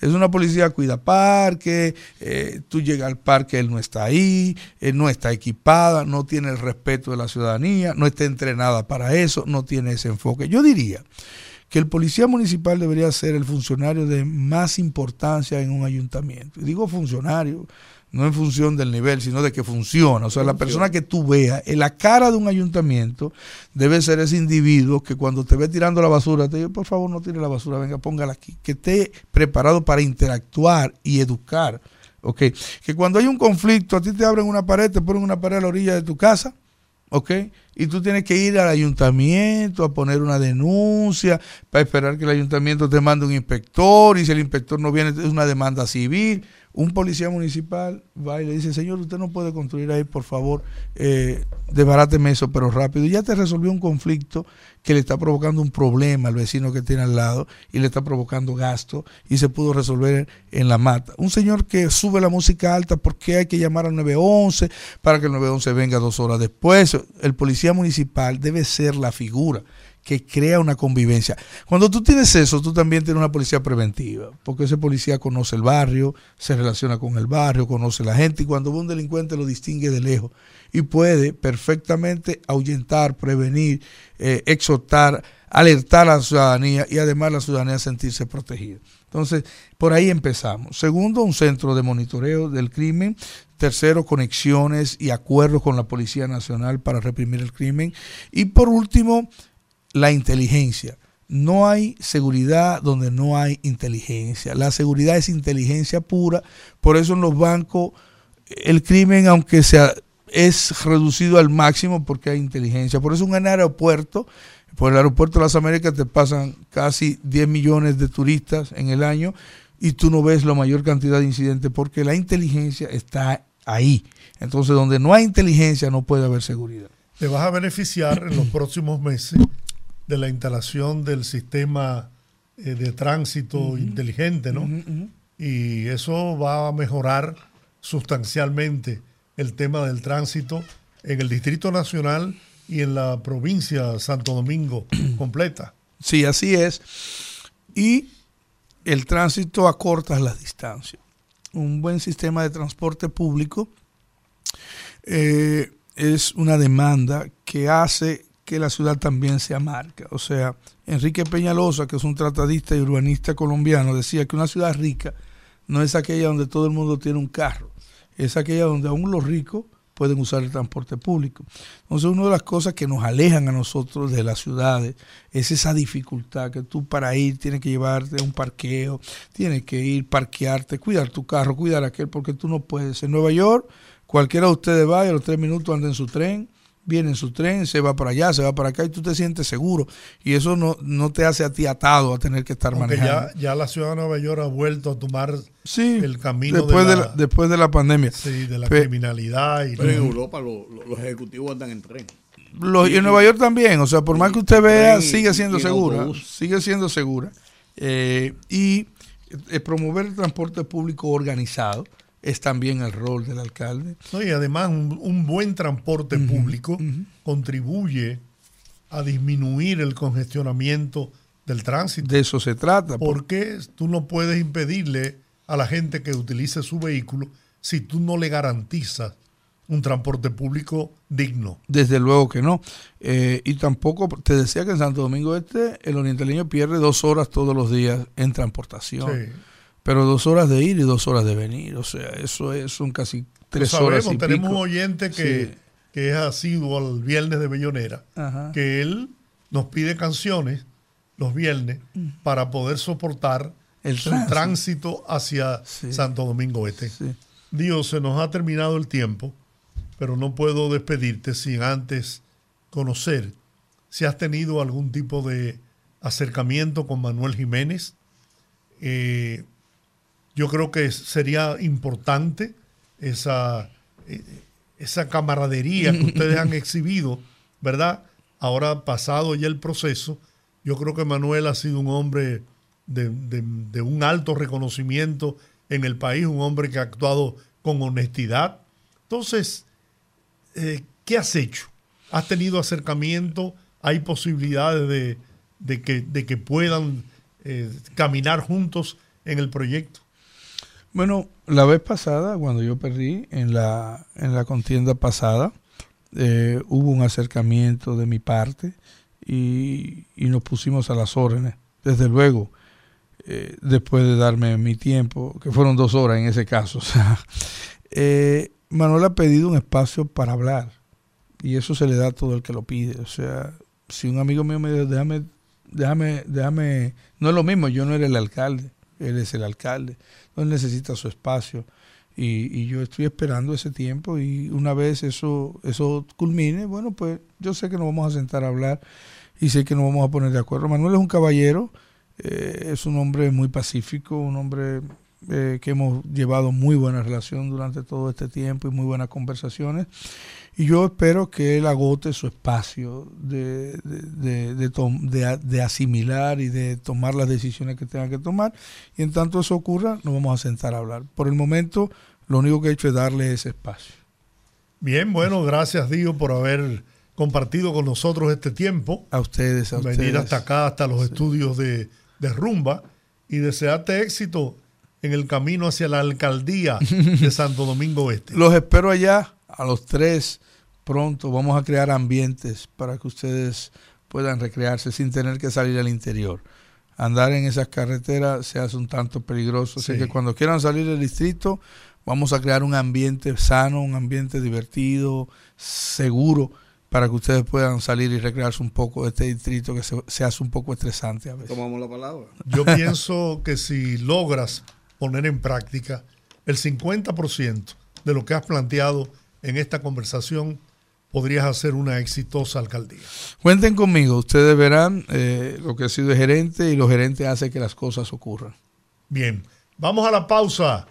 Es, una policía cuida parque, eh, tú llegas al parque, él no está ahí, él no está equipada, no tiene el respeto de la ciudadanía, no está entrenada para eso, no tiene ese enfoque. Yo diría que el policía municipal debería ser el funcionario de más importancia en un ayuntamiento. digo funcionario, no en función del nivel, sino de que funciona. O sea, la persona que tú veas en la cara de un ayuntamiento debe ser ese individuo que cuando te ve tirando la basura, te dice, por favor, no tire la basura, venga, póngala aquí. Que esté preparado para interactuar y educar. ¿Ok? Que cuando hay un conflicto, a ti te abren una pared, te ponen una pared a la orilla de tu casa. ¿Ok? Y tú tienes que ir al ayuntamiento a poner una denuncia para esperar que el ayuntamiento te mande un inspector y si el inspector no viene es una demanda civil un policía municipal va y le dice, señor, usted no puede construir ahí, por favor, eh, desbaráteme eso, pero rápido. Y ya te resolvió un conflicto que le está provocando un problema al vecino que tiene al lado y le está provocando gasto y se pudo resolver en la mata. Un señor que sube la música alta porque hay que llamar al 911 para que el 911 venga dos horas después. El policía municipal debe ser la figura que crea una convivencia. Cuando tú tienes eso, tú también tienes una policía preventiva, porque ese policía conoce el barrio, se relaciona con el barrio, conoce la gente y cuando ve un delincuente lo distingue de lejos y puede perfectamente ahuyentar, prevenir, eh, exhortar alertar a la ciudadanía y además la ciudadanía sentirse protegida. Entonces, por ahí empezamos. Segundo, un centro de monitoreo del crimen. Tercero, conexiones y acuerdos con la Policía Nacional para reprimir el crimen. Y por último, la inteligencia. No hay seguridad donde no hay inteligencia. La seguridad es inteligencia pura. Por eso en los bancos el crimen, aunque sea, es reducido al máximo porque hay inteligencia. Por eso en un aeropuerto, por el aeropuerto de las Américas te pasan casi 10 millones de turistas en el año y tú no ves la mayor cantidad de incidentes porque la inteligencia está ahí. Entonces, donde no hay inteligencia no puede haber seguridad. Te vas a beneficiar en los próximos meses de la instalación del sistema eh, de tránsito inteligente, ¿no? Y eso va a mejorar sustancialmente el tema del tránsito en el Distrito Nacional y en la provincia Santo Domingo completa. Sí, así es. Y el tránsito acorta las distancias. Un buen sistema de transporte público eh, es una demanda que hace que la ciudad también sea marca. O sea, Enrique Peñalosa, que es un tratadista y urbanista colombiano, decía que una ciudad rica no es aquella donde todo el mundo tiene un carro, es aquella donde aún los ricos pueden usar el transporte público. Entonces, una de las cosas que nos alejan a nosotros de las ciudades es esa dificultad que tú para ir tienes que llevarte a un parqueo, tienes que ir, parquearte, cuidar tu carro, cuidar aquel, porque tú no puedes. En Nueva York, cualquiera de ustedes va y a los tres minutos anda en su tren, viene en su tren, se va para allá, se va para acá y tú te sientes seguro. Y eso no, no te hace a ti atado a tener que estar manejando. Ya, ya la ciudad de Nueva York ha vuelto a tomar el camino después de, la, después de la pandemia. Sí, de la criminalidad. Y Pero en Europa los ejecutivos andan en tren. y en Nueva York también, o sea, por más que usted vea, sigue siendo segura. Sigue siendo segura. Eh, y eh, promover el transporte público organizado es también el rol del alcalde. y además un, buen transporte público contribuye a disminuir el congestionamiento del tránsito. De eso se trata. Porque tú no puedes impedirle a la gente que utilice su vehículo si tú no le garantizas un transporte público digno. Desde luego que no. Eh, y tampoco, te decía que en Santo Domingo Este el orientaleño pierde dos horas todos los días en transportación. Sí pero dos horas de ir y dos horas de venir. O sea, eso es, son casi tres horas. Y tenemos un oyente que, que es asiduo al viernes de Bellonera, que él nos pide canciones los viernes mm. para poder soportar el su tránsito hacia Santo Domingo Este. Dios, se nos ha terminado el tiempo, pero no puedo despedirte sin antes conocer si has tenido algún tipo de acercamiento con Manuel Jiménez. Eh, yo creo que sería importante esa, eh, esa camaradería que ustedes han exhibido, ¿verdad? Ahora pasado ya el proceso, yo creo que Manuel ha sido un hombre de, un alto reconocimiento en el país, un hombre que ha actuado con honestidad. Entonces, eh, ¿qué has hecho? ¿Has tenido acercamiento? ¿Hay posibilidades de, que, de que, puedan eh, caminar juntos en el proyecto? Bueno, la vez pasada, cuando yo perdí en la, en la contienda pasada, eh, hubo un acercamiento de mi parte y, nos pusimos a las órdenes. Desde luego, eh, después de darme mi tiempo, que fueron dos horas en ese caso, o sea, eh, Manuel ha pedido un espacio para hablar y eso se le da a todo el que lo pide. O sea, si un amigo mío me dice, déjame, déjame, déjame, no es lo mismo, yo no era el alcalde, él es el alcalde él necesita su espacio. Y, yo estoy esperando ese tiempo y una vez eso, eso culmine, bueno, pues yo sé que nos vamos a sentar a hablar y sé que nos vamos a poner de acuerdo. Manuel es un caballero, eh, es un hombre muy pacífico, un hombre eh, que hemos llevado muy buena relación durante todo este tiempo y muy buenas conversaciones. Y yo espero que él agote su espacio de, de, de, de, asimilar y de tomar las decisiones que tenga que tomar. Y en tanto eso ocurra, nos vamos a sentar a hablar. Por el momento, lo único que he hecho es darle ese espacio. Bien, bueno, gracias Dio por haber compartido con nosotros este tiempo. A ustedes, a ustedes. Venir hasta acá, hasta los estudios de, de Rumba y desearte éxito en el camino hacia la alcaldía de Santo Domingo Este. Los espero allá a los tres pronto. Vamos a crear ambientes para que ustedes puedan recrearse sin tener que salir al interior. Andar en esas carreteras se hace un tanto peligroso, así que cuando quieran salir del distrito, vamos a crear un ambiente sano, un ambiente divertido, seguro, para que ustedes puedan salir y recrearse un poco de este distrito que se, hace un poco estresante a veces. Tomamos la palabra. Yo pienso que si logras poner en práctica el 50% de lo que has planteado en esta conversación, podrías hacer una exitosa alcaldía. Cuenten conmigo, ustedes verán eh, lo que ha sido gerente y los gerentes hacen que las cosas ocurran. Bien, vamos a la pausa.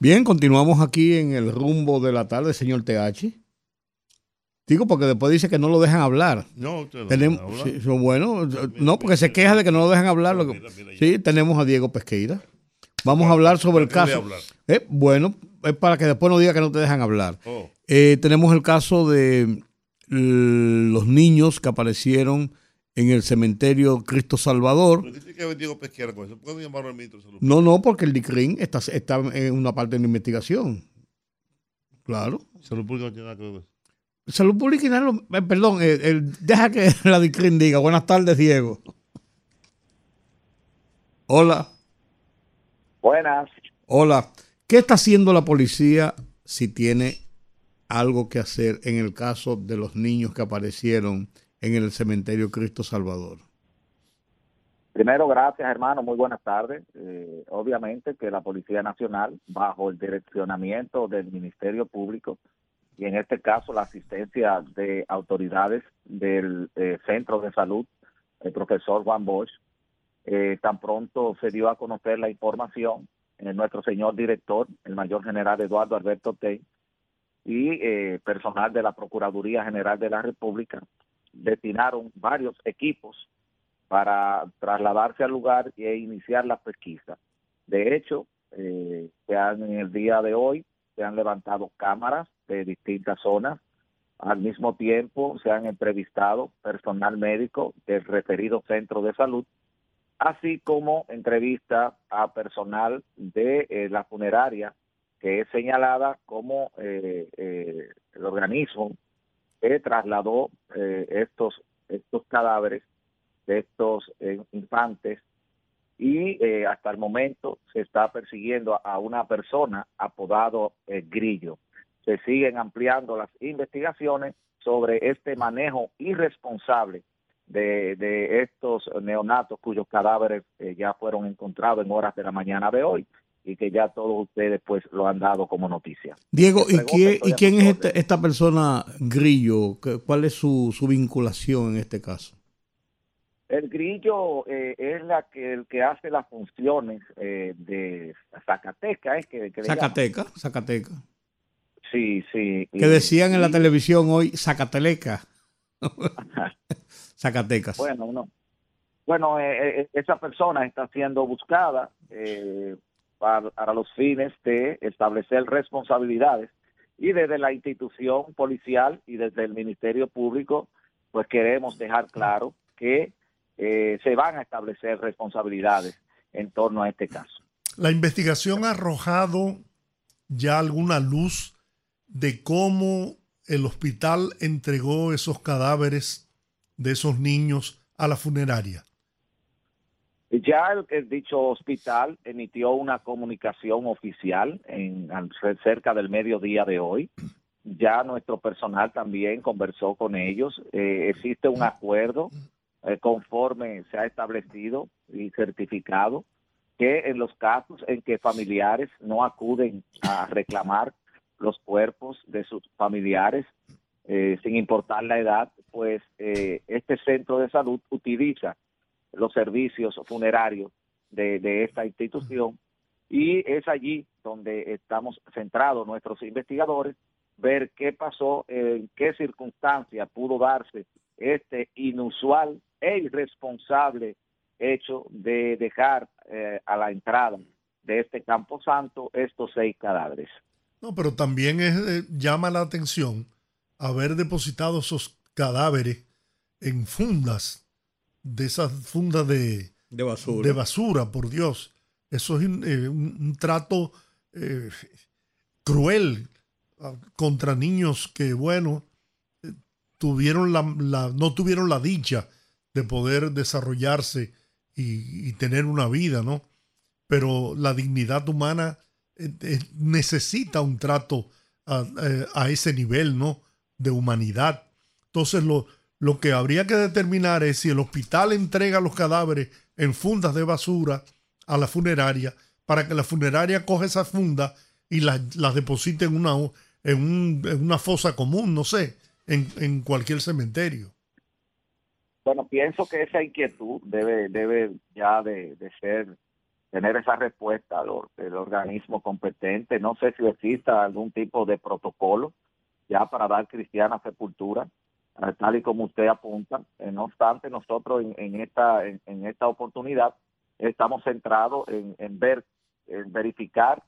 Bien, continuamos aquí en el rumbo de la tarde, señor TH. Digo, porque después dice que no lo dejan hablar. No, usted no tenemos, bueno, no, porque se queja de que no lo dejan hablar. sí, tenemos a Diego Pesqueira. Vamos a hablar sobre el caso. Eh, bueno, es para que después no diga que no te dejan hablar. Oh. Eh, tenemos el caso de los niños que aparecieron en el cementerio Cristo Salvador. No, no, porque el DICRIN está, está en una parte de la investigación. Claro. Salud Pública no tiene nada que ver. Salud Pública y eh, perdón, eh, deja que la DICRIN diga. Buenas tardes, Diego. Hola. Buenas. Hola. ¿Qué está haciendo la policía si tiene algo que hacer en el caso de los niños que aparecieron en el cementerio Cristo Salvador? Primero, gracias hermano, muy buenas tardes. Eh, obviamente que la Policía Nacional, bajo el direccionamiento del Ministerio Público y en este caso la asistencia de autoridades del eh, Centro de Salud, el profesor Juan Bosch, eh, tan pronto se dio a conocer la información, nuestro señor director, el mayor general Eduardo Alberto Tey, y personal de la Procuraduría General de la República, destinaron varios equipos para trasladarse al lugar e iniciar la pesquisa. De hecho, eh, en el día de hoy se han levantado cámaras de distintas zonas. Al mismo tiempo se han entrevistado personal médico del referido centro de salud, así como entrevista a personal de eh, la funeraria que es señalada como eh, eh, el organismo que trasladó eh, estos, estos cadáveres de estos infantes y hasta el momento se está persiguiendo a una persona apodado Grillo. Se siguen ampliando las investigaciones sobre este manejo irresponsable de, de estos neonatos cuyos cadáveres ya fueron encontrados en horas de la mañana de hoy y que ya todos ustedes pues lo han dado como noticia. Diego, ¿y quién, ¿y quién es este, esta persona Grillo? ¿Cuál es su, su vinculación en este caso? El grillo eh, es la que el que hace las funciones eh, de Zacateca, es que, Zacateca, Zacateca. Sí, sí. Que decían en la televisión hoy Zacateleca. Zacatecas. Bueno, no. Bueno, eh, esa persona está siendo buscada para, los fines de establecer responsabilidades y desde la institución policial y desde el Ministerio Público, pues queremos dejar claro que eh, se van a establecer responsabilidades en torno a este caso. La investigación ha arrojado ya alguna luz de cómo el hospital entregó esos cadáveres de esos niños a la funeraria. Ya el, dicho hospital emitió una comunicación oficial en cerca del mediodía de hoy. Ya nuestro personal también conversó con ellos. Eh, existe un acuerdo eh, conforme se ha establecido y certificado que en los casos en que familiares no acuden a reclamar los cuerpos de sus familiares, eh, sin importar la edad, pues este centro de salud utiliza los servicios funerarios de, esta institución y es allí donde estamos centrados nuestros investigadores, ver qué pasó, en qué circunstancia pudo darse este inusual e irresponsable hecho de dejar eh, a la entrada de este campo santo estos seis cadáveres. No, pero también es, eh, llama la atención haber depositado esos cadáveres en fundas de esas fundas de, basura. de basura, por Dios. Eso es eh, un, trato eh, cruel ah, contra niños que, bueno, tuvieron la, no tuvieron la dicha de poder desarrollarse y, tener una vida, ¿no? Pero la dignidad humana eh, eh, necesita un trato a, eh, a, ese nivel, ¿no? De humanidad. Entonces, lo, lo que habría que determinar es si el hospital entrega los cadáveres en fundas de basura a la funeraria para que la funeraria coja esa funda y las, las deposite en una, en, una fosa común, no sé, en, en cualquier cementerio. Bueno, pienso que esa inquietud debe, debe ya de, ser, tener esa respuesta del organismo competente. No sé si exista algún tipo de protocolo ya para dar cristiana sepultura, eh, tal y como usted apunta. Eh, no obstante, nosotros en, esta, en, esta oportunidad estamos centrados en, ver, en verificar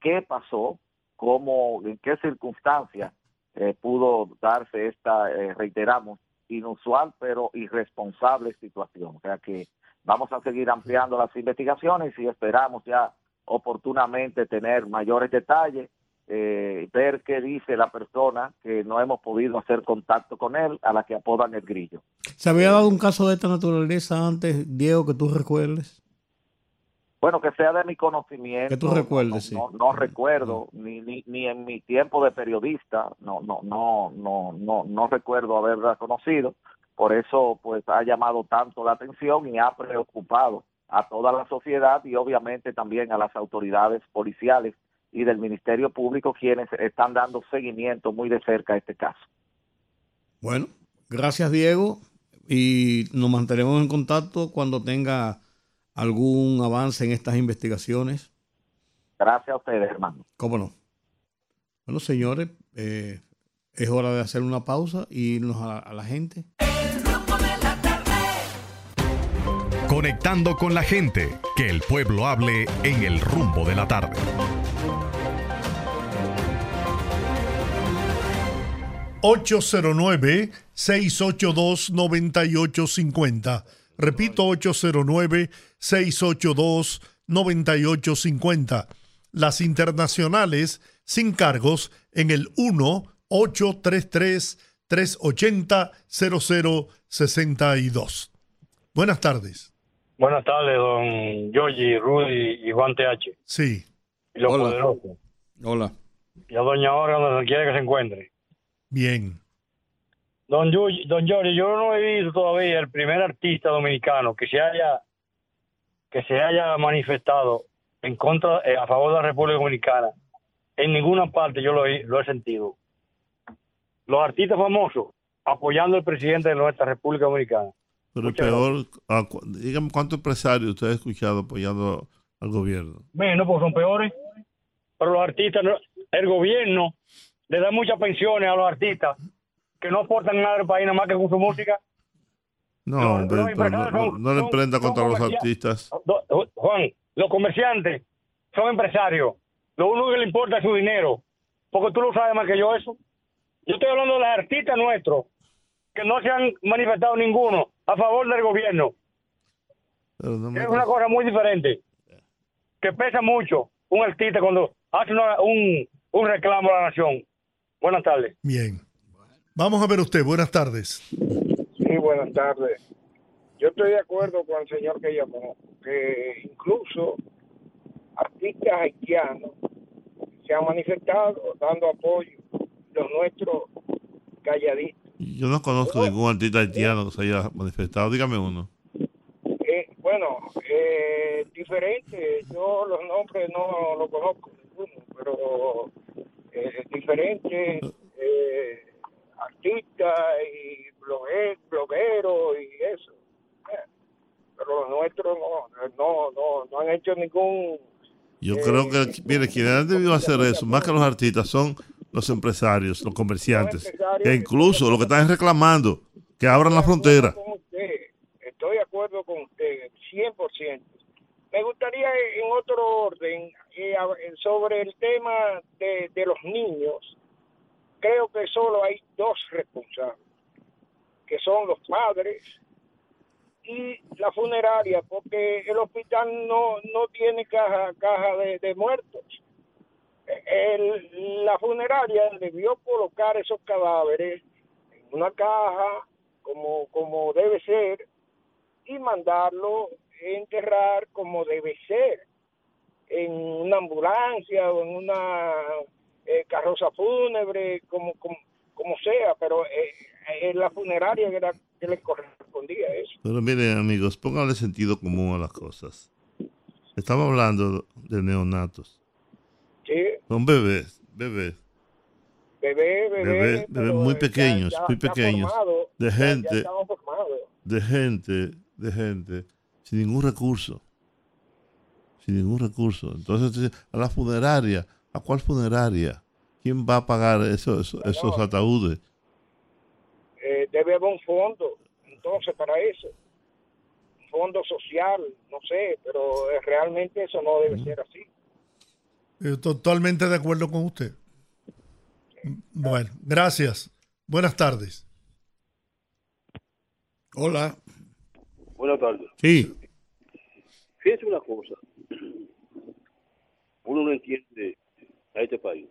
qué pasó, cómo, en qué circunstancias eh, pudo darse esta, reiteramos, inusual pero irresponsable situación. O sea que vamos a seguir ampliando las investigaciones y esperamos ya oportunamente tener mayores detalles, eh, ver qué dice la persona que no hemos podido hacer contacto con él, a la que apodan el grillo. ¿Se había dado un caso de esta naturaleza antes, Diego, que tú recuerdes? Bueno, que sea de mi conocimiento. Que tú recuerdes, no, no, recuerdo, ni, ni, ni, en mi tiempo de periodista, no, no, no, no, no, no recuerdo haberla conocido. Por eso, pues, ha llamado tanto la atención y ha preocupado a toda la sociedad y obviamente también a las autoridades policiales y del Ministerio Público, quienes están dando seguimiento muy de cerca a este caso. Bueno, gracias Diego y nos mantenemos en contacto cuando tenga algún avance en estas investigaciones? Gracias a ustedes, hermano. ¿Cómo no? Bueno, señores, eh, es hora de hacer una pausa y irnos a, la gente. Conectando con la gente, que el pueblo hable en el rumbo de la tarde. ...809-682-9850... Repito, 809-682-9850. Las internacionales sin cargos en el 1-833-380-0062. Buenas tardes. Buenas tardes, don Yogi, Rudy y Juan TH. Sí. Y los Hola. Hola. Y a doña Ora, donde quiera que se encuentre. Bien. Don, don Jorge, yo no he visto todavía el primer artista dominicano que se haya que se haya manifestado en contra eh, a favor de la República Dominicana. En ninguna parte yo lo he, lo he sentido. Los artistas famosos apoyando al presidente de nuestra República Dominicana. Pero peor, dígame cuántos empresarios usted ha escuchado apoyando al gobierno. Bueno, pues son peores. Pero los artistas, el gobierno le da muchas pensiones a los artistas que no aportan nada al país nada más que con su música. No, no, le emprenda contra los artistas. Juan, los comerciantes son empresarios. Lo único que le importa es su dinero. Porque tú lo sabes más que yo eso. Yo estoy hablando de los artistas nuestros, que no se han manifestado ninguno a favor del gobierno. es una cosa muy diferente. Que pesa mucho un artista cuando hace un, un reclamo a la nación. Buenas tardes. Bien. Vamos a ver usted, buenas tardes. Sí, buenas tardes. Yo estoy de acuerdo con el señor que llamó, que incluso artistas haitianos se han manifestado dando apoyo, los nuestros calladitos. Yo no conozco ningún artista haitiano que se haya manifestado, dígame uno. Eh, bueno, eh, diferente, yo los nombres no los conozco ninguno, pero eh, diferente. Eh, artistas y blogueros y eso. Pero los nuestros no, no, no, han hecho ningún... Yo creo que, eh, mire, quienes han debido hacer eso, más que los artistas, son los empresarios, los comerciantes, que incluso lo que están reclamando, que abran la frontera. Estoy de acuerdo con usted, 100%. Me gustaría en otro orden, eh, sobre el tema de, de los niños, creo que solo hay dos responsables, que son los padres y la funeraria, porque el hospital no, no tiene caja, caja de, muertos. la funeraria debió colocar esos cadáveres en una caja como, como debe ser y mandarlo enterrar como debe ser en una ambulancia o en una eh, carroza fúnebre, como, como, como sea, pero eh, en la funeraria era que le correspondía eso. Pero miren, amigos, pónganle sentido común a las cosas. Estamos hablando de neonatos. Sí, Son bebés, bebés, bebé, bebé, bebés, bebés muy pequeños, ya- muy ya pequeños, formado, de ya- ya gente, de gente, de gente, sin ningún recurso. Sin ningún recurso. Entonces, a la funeraria, ¿a cuál funeraria? ¿Quién va a pagar eso, eso- esos No. ataúdes? eh, debe haber un fondo, entonces, para eso. Un fondo social, no sé, pero eh, realmente eso no debe ser así. Eh, Totalmente de acuerdo con usted. Bueno, gracias. Buenas tardes. Hola. Buenas tardes. Sí. Fíjese una cosa. Uno no entiende a este país.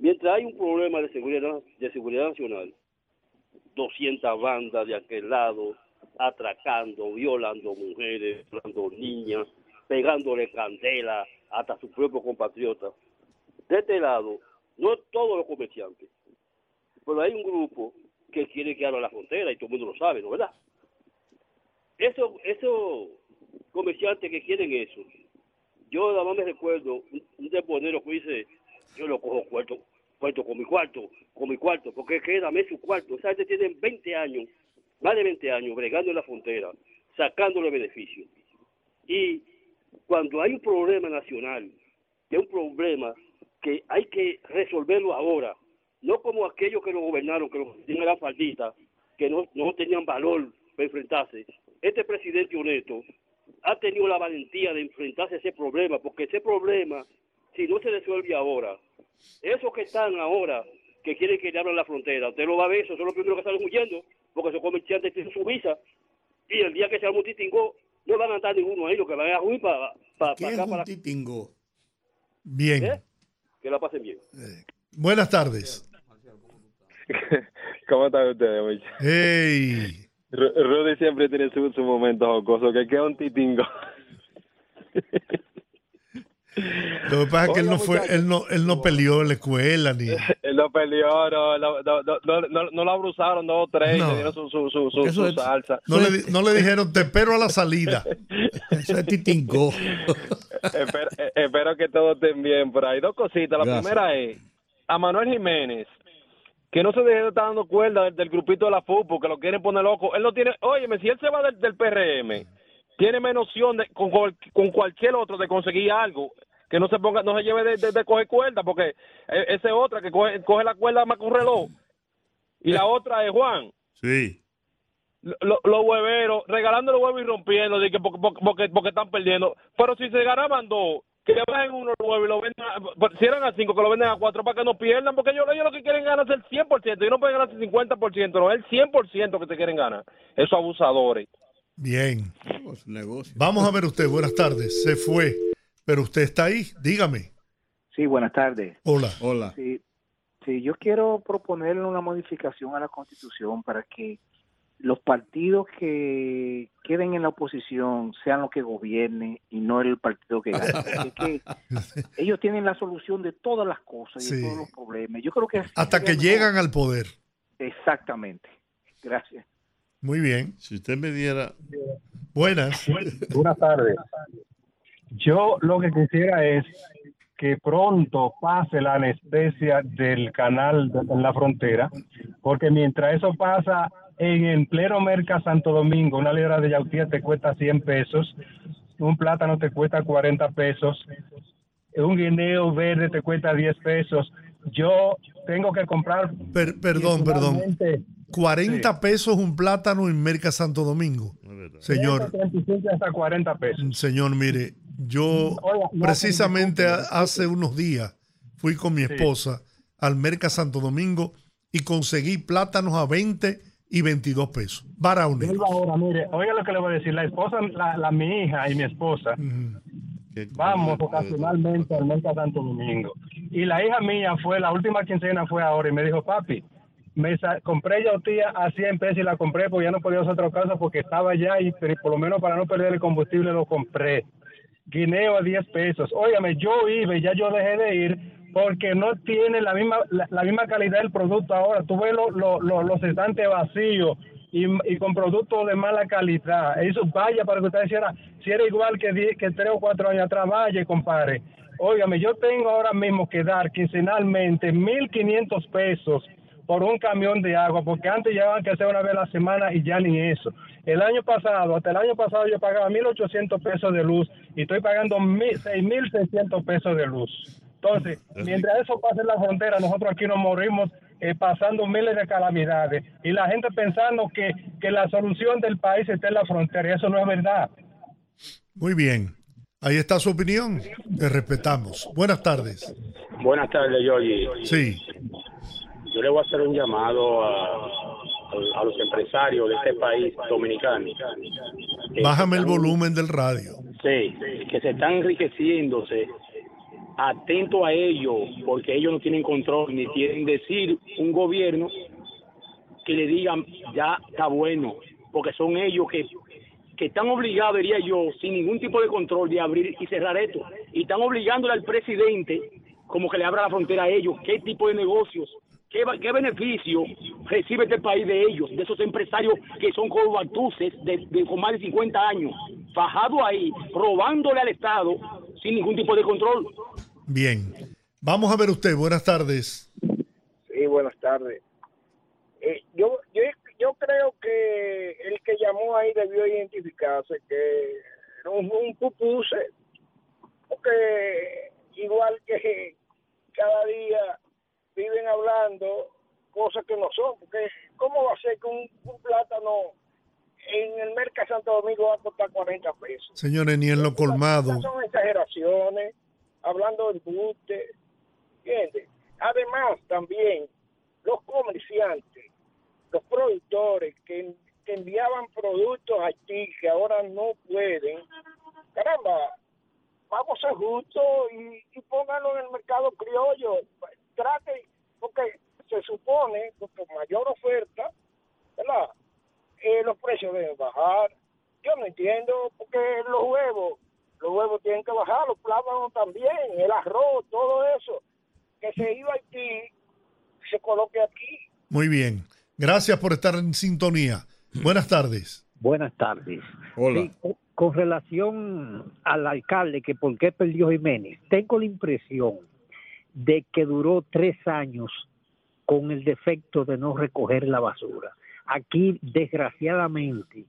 Mientras hay un problema de seguridad, de seguridad nacional, 200 bandas de aquel lado, atracando, violando mujeres, violando niñas, pegándole candela hasta sus propios compatriotas. De este lado, no todos los comerciantes, pero hay un grupo que quiere que abra la frontera y todo el mundo lo sabe, ¿no verdad? Eso, esos comerciantes que quieren eso, yo nada más me recuerdo un, un deponero que dice, yo lo cojo cuarto, cuarto con mi cuarto, con mi cuarto, porque es que dame su cuarto. Esa gente tiene 20 años, más de 20 años, bregando en la frontera, sacándole beneficio. Y cuando hay un problema nacional, que es un problema que hay que resolverlo ahora, no como aquellos que lo gobernaron, que lo tenían faldita, que no, no tenían valor para enfrentarse. Este presidente honesto ha tenido la valentía de enfrentarse a ese problema, porque ese problema, si no se resuelve ahora, esos que están ahora, que quieren que le abran la frontera, usted lo va a ver, esos son los primeros que salen huyendo, porque esos comerciantes tienen su visa, y el día que se arma un titingó, no van a andar ninguno ahí, lo que van a huir para ¿Qué es acá, un para? Bien. ¿Eh? que la pasen bien. Buenas tardes. ¿Cómo están ustedes? Hey. Ru- Rudy siempre tiene su, su momento jocoso, que queda un titingo. Lo que pasa es que él no fue, él no, él no peleó en la escuela ni. Él lo peleó, no, no, no, no, no, no, no lo abruzaron dos o tres, y No. le dieron su, su, su, su, salsa. No le, no le dijeron te espero a la salida. Eso es titingo. espero, espero que todos estén bien por ahí. Dos cositas. La Gracias. primera es a Manuel Jiménez, que no se deje de estar dando cuerda del, del grupito de la fútbol, que lo quieren poner loco. Él no tiene, óyeme, si él se va del, del PRM, tiene menos opción de, con, cual- con cualquier otro de conseguir algo. Que no se ponga, no se lleve de, de- de coger cuerda, porque eh, esa es otra que coge, coge la cuerda más que un reloj. Y la otra es Juan Sí. lo- los hueveros, regalando los huevos y rompiendo, de que porque, porque, porque están perdiendo. Pero si se ganaban dos, que bajen uno y lo vendan, a- si eran a cinco, que lo venden a cuatro para que no pierdan, porque ellos, ellos lo que quieren ganar es el 100%, y no pueden ganar el 50%, no, es el 100% que se quieren ganar. Esos abusadores. Bien. Vamos a ver usted. Buenas tardes. Se fue. Pero usted está ahí. Dígame. Sí, buenas tardes. Hola. Hola. Sí, sí, yo quiero proponerle una modificación a la Constitución para que los partidos que queden en la oposición sean los que gobiernen y no el partido que gane. Es que ellos tienen la solución de todas las cosas y de todos los problemas. Yo creo que Hasta que mejor. llegan al poder. Exactamente. Gracias. Muy bien. Si usted me diera. Buenas. Buenas tardes. Yo lo que quisiera es que pronto pase la anestesia del canal de- en la frontera, porque mientras eso pasa en el pleno Merca Santo Domingo, una libra de yautía te cuesta 100 pesos, un plátano te cuesta 40 pesos, un guineo verde te cuesta 10 pesos. Yo tengo que comprar. Per- perdón, perdón. Finalmente, 40 pesos un plátano en Merca Santo Domingo. Señor, 135 hasta 40 pesos. señor, mire, yo Oiga, no, precisamente hace unos días fui con mi Sí. esposa al Merca Santo Domingo y conseguí plátanos a 20 y 22 pesos. Baraunes. Ahora, mire, oiga lo que le voy a decir. La esposa, la, la- mi hija y mi esposa, vamos ocasionalmente al Mercado Santo Domingo. Y la hija mía fue, la última quincena fue ahora y me dijo, papi, me compré yautía a 100 pesos y la compré porque ya no podía hacer otra cosa porque estaba allá y por lo menos para no perder el combustible lo compré. Guineo a 10 pesos. Óigame, yo iba y ya yo dejé de ir porque no tiene la misma la, misma calidad del producto ahora. Tú ves los estantes vacíos y, y, con productos de mala calidad. Eso vaya para que usted dijera, si era igual que, que 3 o 4 años atrás, vaya y compare. Óigame, yo tengo ahora mismo que dar quincenalmente 1.500 pesos por un camión de agua, porque antes llevaban que hacer una vez a la semana y ya ni eso. El año pasado, hasta el año pasado yo pagaba 1.800 pesos de luz y estoy pagando 6.600 pesos de luz. Entonces, mientras eso pase en la frontera, nosotros aquí nos morimos eh, pasando miles de calamidades y la gente pensando que, que la solución del país está en la frontera y eso no es verdad. Muy bien. Ahí está su opinión. Le respetamos. Buenas tardes. Buenas tardes, Yogi. Sí yo le voy a hacer un llamado a, a, los empresarios de este país dominicano. Bájame el volumen del radio. Sí, que se están enriqueciéndose. Atento a ellos, porque ellos no tienen control, ni tienen decir un gobierno que le digan ya está bueno, porque son ellos que, que están obligados, diría yo, sin ningún tipo de control de abrir y cerrar esto. Y están obligándole al presidente como que le abra la frontera a ellos, qué tipo de negocios ¿Qué, ¿Qué, beneficio recibe este país de ellos, de esos empresarios que son corbatuces de, de, con más de 50 años, fajados ahí, robándole al Estado sin ningún tipo de control? Bien. Vamos a ver usted. Buenas tardes. Sí, buenas tardes. Eh, yo, yo, yo creo que el que llamó ahí debió identificarse que era un, un pupuse, porque igual que cada día viven hablando cosas que no son, porque ¿cómo va a ser que un, plátano en el mercado Santo Domingo va a costar 40 pesos? Señores, ni en lo colmado. Son exageraciones, hablando de buste, ¿entiendes? Además, también, los comerciantes, los productores que, enviaban productos a Haití, que ahora no pueden, caramba, vamos a ser justos y, y pónganlo en el mercado criollo trate, porque se supone que con mayor oferta, ¿verdad? Eh, los precios deben bajar. Yo no entiendo, porque los huevos, los huevos tienen que bajar, los plátanos también, el arroz, todo eso, que se iba aquí, se coloque aquí. Muy bien. Gracias por estar en sintonía. Buenas tardes. Buenas tardes. Hola. con relación al alcalde, que por qué perdió Jiménez, tengo la impresión de que duró tres años con el defecto de no recoger la basura. Aquí, desgraciadamente,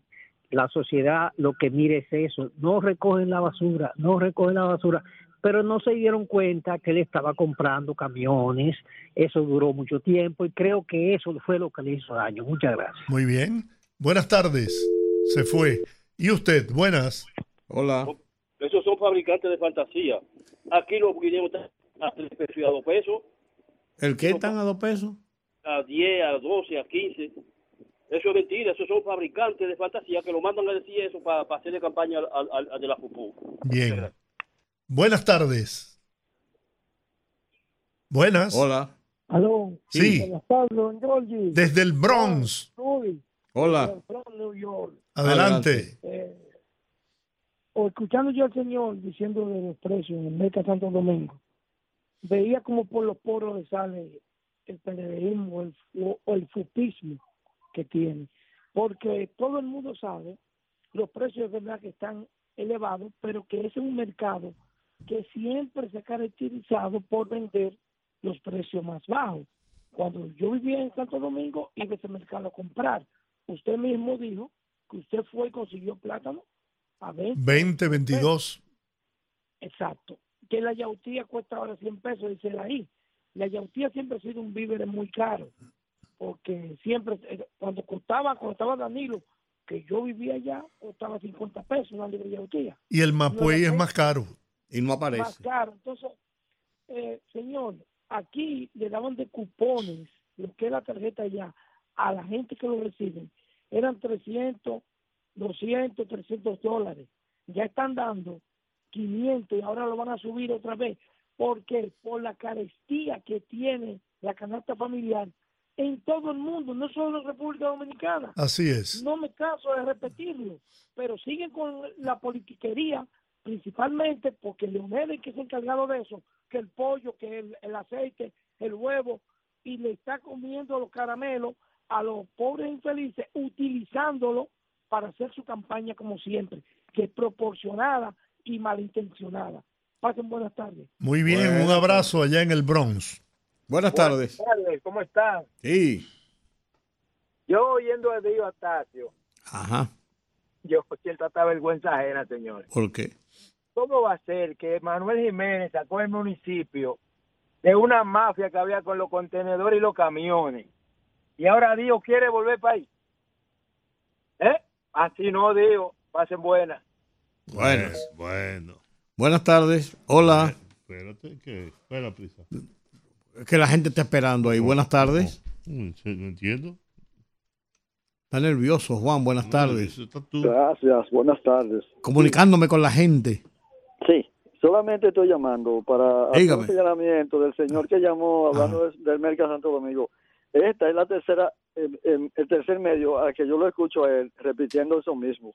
la sociedad lo que mire es eso, no recogen la basura, no recogen la basura, pero no se dieron cuenta que él estaba comprando camiones, eso duró mucho tiempo y creo que eso fue lo que le hizo daño. Muchas gracias. Muy bien. Buenas tardes. Se fue. ¿Y usted? Buenas. Hola. Esos son fabricantes de fantasía. Aquí los guineos 3 pesos y a 2 pesos. ¿El qué están a 2 pesos? A 10, a 12, a 15. Eso es mentira, esos son fabricantes de fantasía que lo mandan a decir eso para, para hacerle campaña al, al, de la FUPU. Bien. Buenas tardes. Buenas. Hola. Aló. Sí. Buenas tardes, don Georgie. Desde el Bronx. Hola. New York. Adelante. Eh, o escuchando yo al señor diciendo de los precios en el Mercado Santo Domingo, veía como por los poros le sale el periodismo o el, o el fupismo que tiene. Porque todo el mundo sabe, los precios de verdad que están elevados, pero que es un mercado que siempre se ha caracterizado por vender los precios más bajos. Cuando yo vivía en Santo Domingo, iba a ese mercado a comprar. Usted mismo dijo que usted fue y consiguió plátano a 20, 20 22. Exacto que la yautía cuesta ahora 100 pesos, dice ahí. La yautía siempre ha sido un víver muy caro, porque siempre, eh, cuando costaba, cuando estaba Danilo, que yo vivía allá, costaba 50 pesos una libre yautía. Y el Mapuey es más caro. Y no aparece. Más caro. Entonces, eh, señor, aquí le daban de cupones, lo que es la tarjeta ya, a la gente que lo reciben. Eran 300, 200, 300 dólares. Ya están dando 500 y ahora lo van a subir otra vez, porque por la carestía que tiene la canasta familiar, en todo el mundo, no solo en República Dominicana. Así es. No me caso de repetirlo, pero siguen con la politiquería, principalmente porque Leonel es que ha encargado de eso, que el pollo, que el, el aceite, el huevo, y le está comiendo los caramelos a los pobres infelices, utilizándolo para hacer su campaña como siempre, que es proporcionada y malintencionada. Pasen buenas tardes. Muy bien, un abrazo allá en el Bronx. Buenas tardes. Buenas tardes, ¿cómo están? Sí. Yo oyendo a Dio Atacio, Ajá. yo siento hasta vergüenza ajena, señor. ¿Por qué? ¿Cómo va a ser que Manuel Jiménez sacó el municipio de una mafia que había con los contenedores y los camiones? Y ahora Dio quiere volver para ahí. ¿Eh? Así no, Dio. Pasen buenas. Buenas. Bueno. Buenas tardes. Hola. Espérate, que prisa. Es que la gente está esperando ahí. Buenas tardes. Mm, No entiendo. Está nervioso, Juan. Buenas tardes. Gracias, buenas tardes. Comunicándome con la gente. Sí, solamente estoy llamando para hacer un señalamiento del señor que llamó hablando del, del Merca Santo Domingo. Esta es la tercera, el, el- el tercer medio a que yo lo escucho a él repitiendo eso mismo.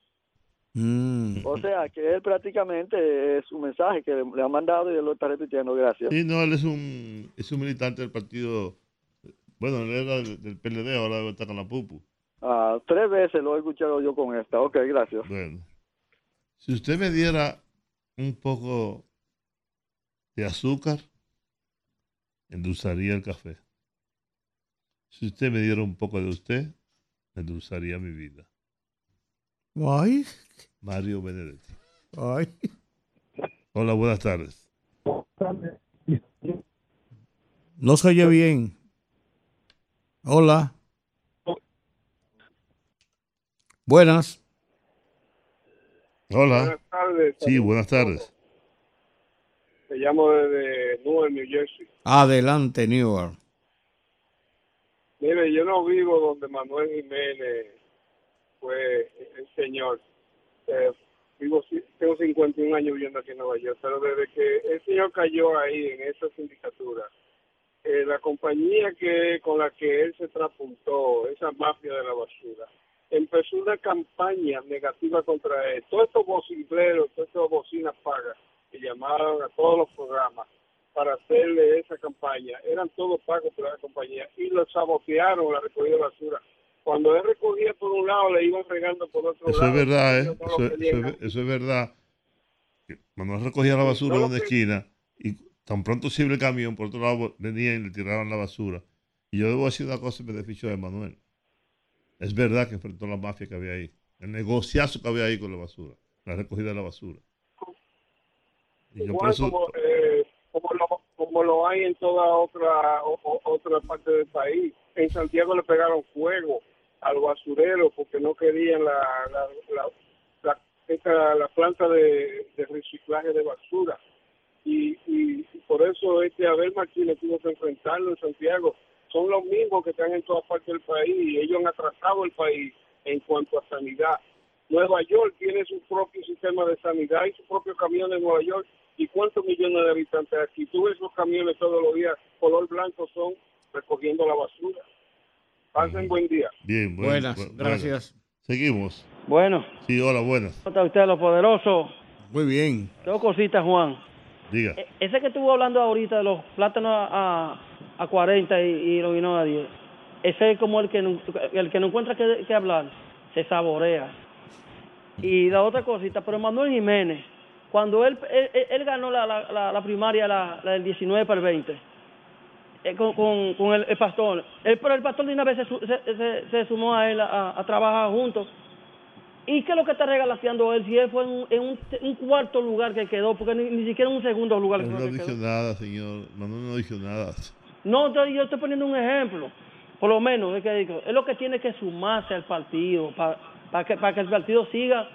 Mm. O sea, que él prácticamente es un mensaje que le ha mandado y él lo está repitiendo. Gracias. Sí, no, él es un, es un militante del partido. Bueno, él era del, PLD, ahora está con la PUPU. Ah, tres veces lo he escuchado yo con esta. Ok, gracias. Bueno, si usted me diera un poco de azúcar, endulzaría el café. Si usted me diera un poco de usted, endulzaría mi vida. Ay. Mario Benedetti. Ay. Hola, buenas tardes. No se oye bien. Hola. Buenas. Hola. Buenas tardes. Sí, buenas tardes. Me llamo desde Newark, New Jersey. Adelante, Newark. Mire, yo no vivo donde Manuel Jiménez fue el señor. Eh, vivo, tengo 51 años viviendo aquí en Nueva York, pero desde que el señor cayó ahí en esa sindicatura, eh, la compañía que con la que él se transportó, esa mafia de la basura, empezó una campaña negativa contra él. Todos estos vocibleros, todas estas bocinas pagas que llamaron a todos los programas para hacerle esa campaña, eran todos pagos por la compañía y lo sabotearon la recogida de basura. Cuando él recogía por un lado, le iban regando por otro Eso lado. es verdad, ¿eh? Eso, es, eso es verdad. Cuando recogía la basura en una esquina y tan pronto iba el camión, por otro lado venían y le tiraban la basura. Y yo debo decir una cosa en beneficio de Manuel. Es verdad que enfrentó la mafia que había ahí. El negociazo que había ahí con la basura. La recogida de la basura. Y yo por Igual eso, como, eh, como, lo, como lo hay en toda otra o- otra parte del país. En Santiago le pegaron fuego al basurero porque no querían la, la, la, la, planta de, de reciclaje de basura. Y, y por eso este Abel Martínez tuvo que enfrentarlo en Santiago. Son los mismos que están en todas partes del país y ellos han atrasado el país en cuanto a sanidad. Nueva York tiene su propio sistema de sanidad y su propio camión de Nueva York. ¿Y cuántos millones de habitantes aquí? Tú ves esos camiones todos los días, color blanco son, recogiendo la basura. Pasen buen día. bien, bueno, Buenas, bu- gracias. bueno. Seguimos. Bueno, Sí, hola, buenas. ¿cómo está usted, los poderosos? Muy bien. Dos cositas, Juan. Diga. E- Ese que estuvo hablando ahorita de los plátanos a, a, a 40 y, y los vinos a 10, ese es como el que no, el que no encuentra que, que hablar, se saborea. Y la otra cosita, pero Manuel Jiménez, cuando él, él, él- ganó la, la, la, la primaria, la, la del 19 para el 20, eh, con, con, con el, el pastor, él, pero el pastor de una vez se, se, se- se sumó a él a, a trabajar juntos. ¿Y qué es lo que está regalaseando él? Si él fue en, un- en un, un cuarto lugar que quedó, porque ni, ni siquiera en un segundo lugar Él no que dijo quedó. nada, señor. Manuel no dijo nada. No, yo estoy poniendo un ejemplo. Por lo menos, es que digo, es lo que tiene que sumarse al partido para que, para que el partido siga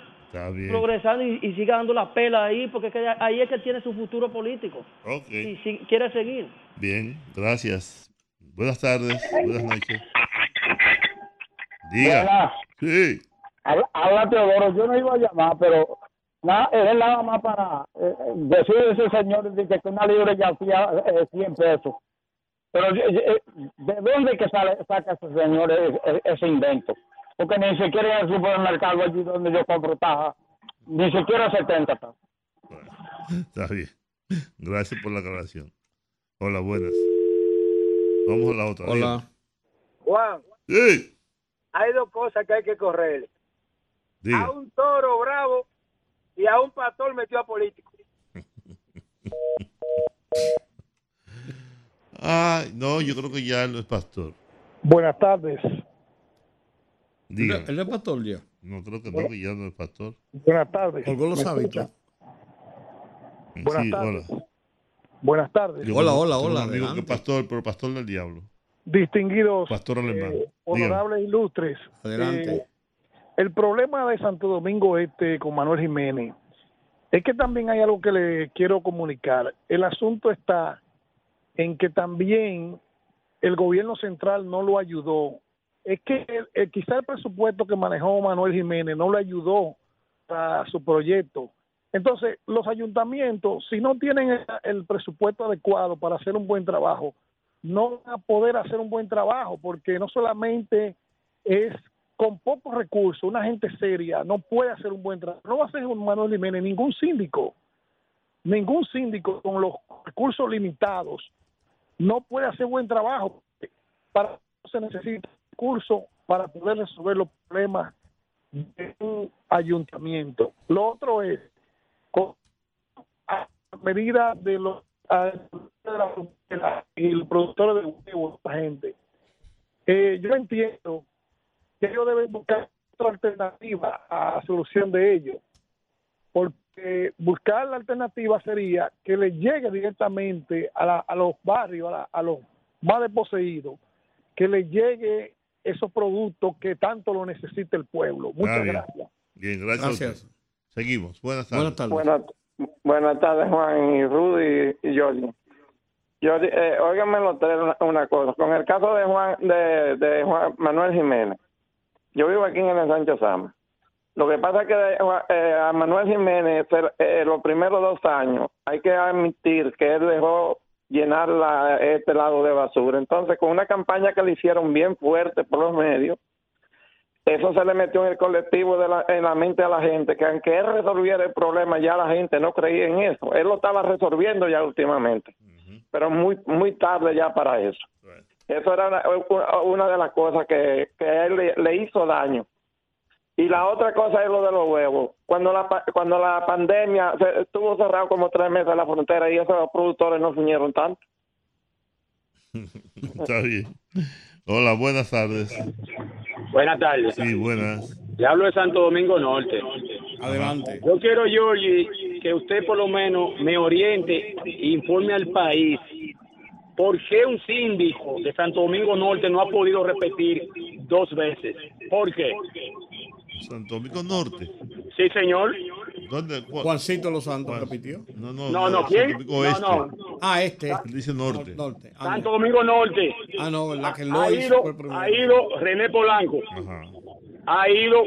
progresando y, y siga dando la pela ahí, porque es que ahí es que tiene su futuro político. Ok. Y si quiere seguir. Bien, gracias. Buenas tardes, buenas noches. Diga. Sí. Habla, Teodoro, yo no iba a llamar, pero nada, es nada más para eh, eh, decir a ese señor de que una libre ya hacía eh, 100 pesos. Pero eh, eh, ¿de dónde que sale, saca ese señor ese, ese invento? Porque ni siquiera en el supermercado allí donde yo compro taja, ni siquiera 70 tajas. Está bien. Gracias por la aclaración. Hola, buenas. Vamos a la otra. Hola. Juan, Sí. hay dos cosas que hay que correr. Diga. A un toro bravo y a un pastor metió a político. Ay, no, yo creo que ya él no es pastor. Buenas tardes. Diga. ¿Él es pastor ya? No, creo que no, que ya no es pastor. Buenas tardes. Los ¿Me hábitos. escucha? Buenas Sí, tardes. hola. Buenas tardes. Yo Hola, hola, hola, amigo que adelante. es pastor, pero pastor del diablo. Distinguidos, Pastor alemán. eh, Dígame. honorables ilustres. Adelante. eh, el problema de Santo Domingo Este con Manuel Jiménez es que también hay algo que le quiero comunicar. El asunto está en que también el gobierno central no lo ayudó. Es que el- el- quizá el presupuesto que manejó Manuel Jiménez no le ayudó a su proyecto. Entonces, los ayuntamientos, si no tienen el, presupuesto adecuado para hacer un buen trabajo, no van a poder hacer un buen trabajo, porque no solamente es con pocos recursos, una gente seria no puede hacer un buen trabajo. No va a hacer un Manuel Jiménez, ningún síndico, ningún síndico con los recursos limitados no puede hacer buen trabajo. Para se necesita recursos para poder resolver los problemas de un ayuntamiento. Lo otro es, con a medida de los de la frontera y el productor de huevos, la gente, eh, yo entiendo que ellos deben buscar otra alternativa a la solución de ello, porque buscar la alternativa sería que le llegue directamente a, la- a los barrios, a, la- a los más desposeídos, que le llegue esos productos que tanto lo necesita el pueblo. Muchas Ah, bien. gracias. Bien, Gracias. Seguimos. Buenas tardes. Buenas, buenas tardes, Juan y Rudy y Jordi. Jordi, eh, óiganme los tres una, una cosa. Con el caso de Juan, de, de Juan Manuel Jiménez, yo vivo aquí en el Sánchez Sama. Lo que pasa es que eh, a Manuel Jiménez, eh, los primeros dos años, hay que admitir que él dejó llenar la, este lado de basura. Entonces, con una campaña que le hicieron bien fuerte por los medios, eso se le metió en el colectivo, de la, en la mente a la gente, que aunque él resolviera el problema, ya la gente no creía en eso. Él lo estaba resolviendo ya últimamente, pero muy muy tarde ya para eso. Eso era una, una de las cosas que, que a él le, le hizo daño. Y la otra cosa es lo de los huevos. Cuando la, pa- cuando la pandemia se, estuvo cerrado como tres meses la frontera y esos productores no fuñeron tanto. Está bien. Hola, buenas tardes. Buenas tardes. Sí, buenas. Le hablo de Santo Domingo Norte. Adelante. Yo quiero, Georgie, que usted por lo menos me oriente e informe al país por qué un síndico de Santo Domingo Norte no ha podido repetir dos veces. ¿Por qué? Santo Domingo Norte. Sí, señor. ¿Dónde? ¿Cuál? Juancito Los Santos repitió. No, no, No, no, ¿quién? Domingo No, Este. no. Ah, este. Él dice norte. Norte. Ah, Santo Domingo Norte. Ah, no, ¿verdad? Que lo ha hizo ido, ha ido René Polanco. Ha ido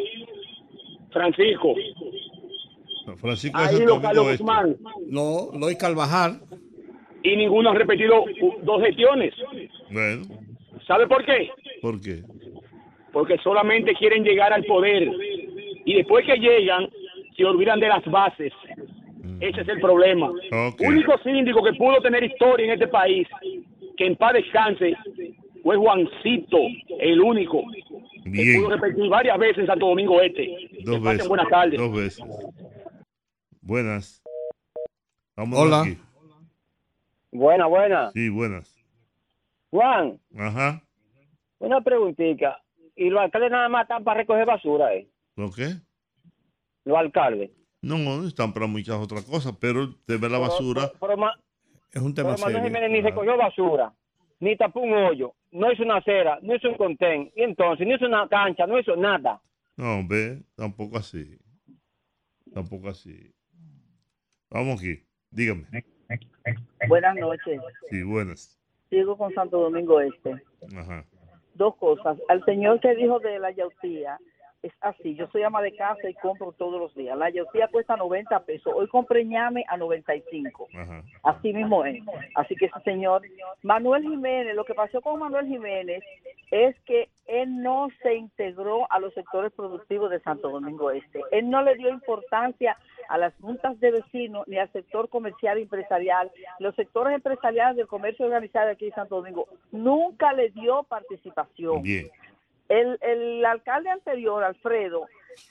Francisco. Francisco Ha ido Carlos Este. Guzmán. No, Lois Carvajal. Y ninguno ha repetido dos gestiones. Bueno, ¿Sabe por qué? ¿por qué? Porque solamente quieren llegar al poder. Y después que llegan, se olvidan de las bases. Ese es el problema. Ok. Único síndico que pudo tener historia en este país, que en paz descanse, fue Juancito, el único. Que pudo repetir varias veces en Santo Domingo Este. Dos Que veces. buenas tardes. Dos veces. Buenas. Vamos Hola. aquí. Buena, buena. Sí, buenas. Juan, Ajá. una preguntita. ¿Y los alcaldes nada más están para recoger basura, eh? ¿Lo qué? Los alcaldes. No, no están para muchas otras cosas, pero de ver la basura Pero, Es un tema pero Manuel serio. Jiménez ni recogió basura, ni tapó un hoyo, no hizo una acera, no hizo un contén, y entonces no hizo una cancha, no hizo nada. No, ve, tampoco así. Tampoco así. Vamos aquí. Dígame. Buenas noches. Sí, buenas. Sigo con Santo Domingo Este. Ajá. Dos cosas. Al señor que dijo de la yautía, es así. Yo soy ama de casa y compro todos los días. La yotía cuesta 90 pesos. Hoy compré ñame a 95. Así mismo es. Así que ese señor, Manuel Jiménez, lo que pasó con Manuel Jiménez es que él no se integró a los sectores productivos de Santo Domingo Este. Él no le dio importancia a las juntas de vecinos ni al sector comercial y empresarial. Los sectores empresariales del comercio organizado aquí en Santo Domingo nunca le dio participación. Bien. El, el alcalde anterior, Alfredo,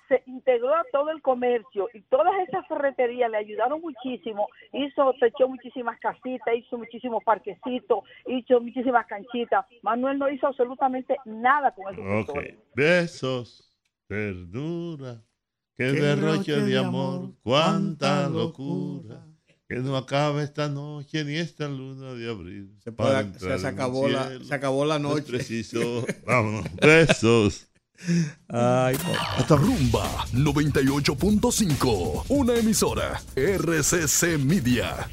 se integró a todo el comercio y todas esas ferreterías le ayudaron muchísimo. Hizo, echó muchísimas casitas, hizo muchísimos parquecitos, hizo muchísimas canchitas. Manuel no hizo absolutamente nada con esos Ok. sectores. Besos, ternura, que Qué derroche de amor, cuánta locura. Que no acabe esta noche ni esta luna de abril. Se, acabó la, cielo. se acabó la No es noche. preciso. Vámonos. Besos. Ay, Hasta Rumba 98.5, una emisora RCC Media.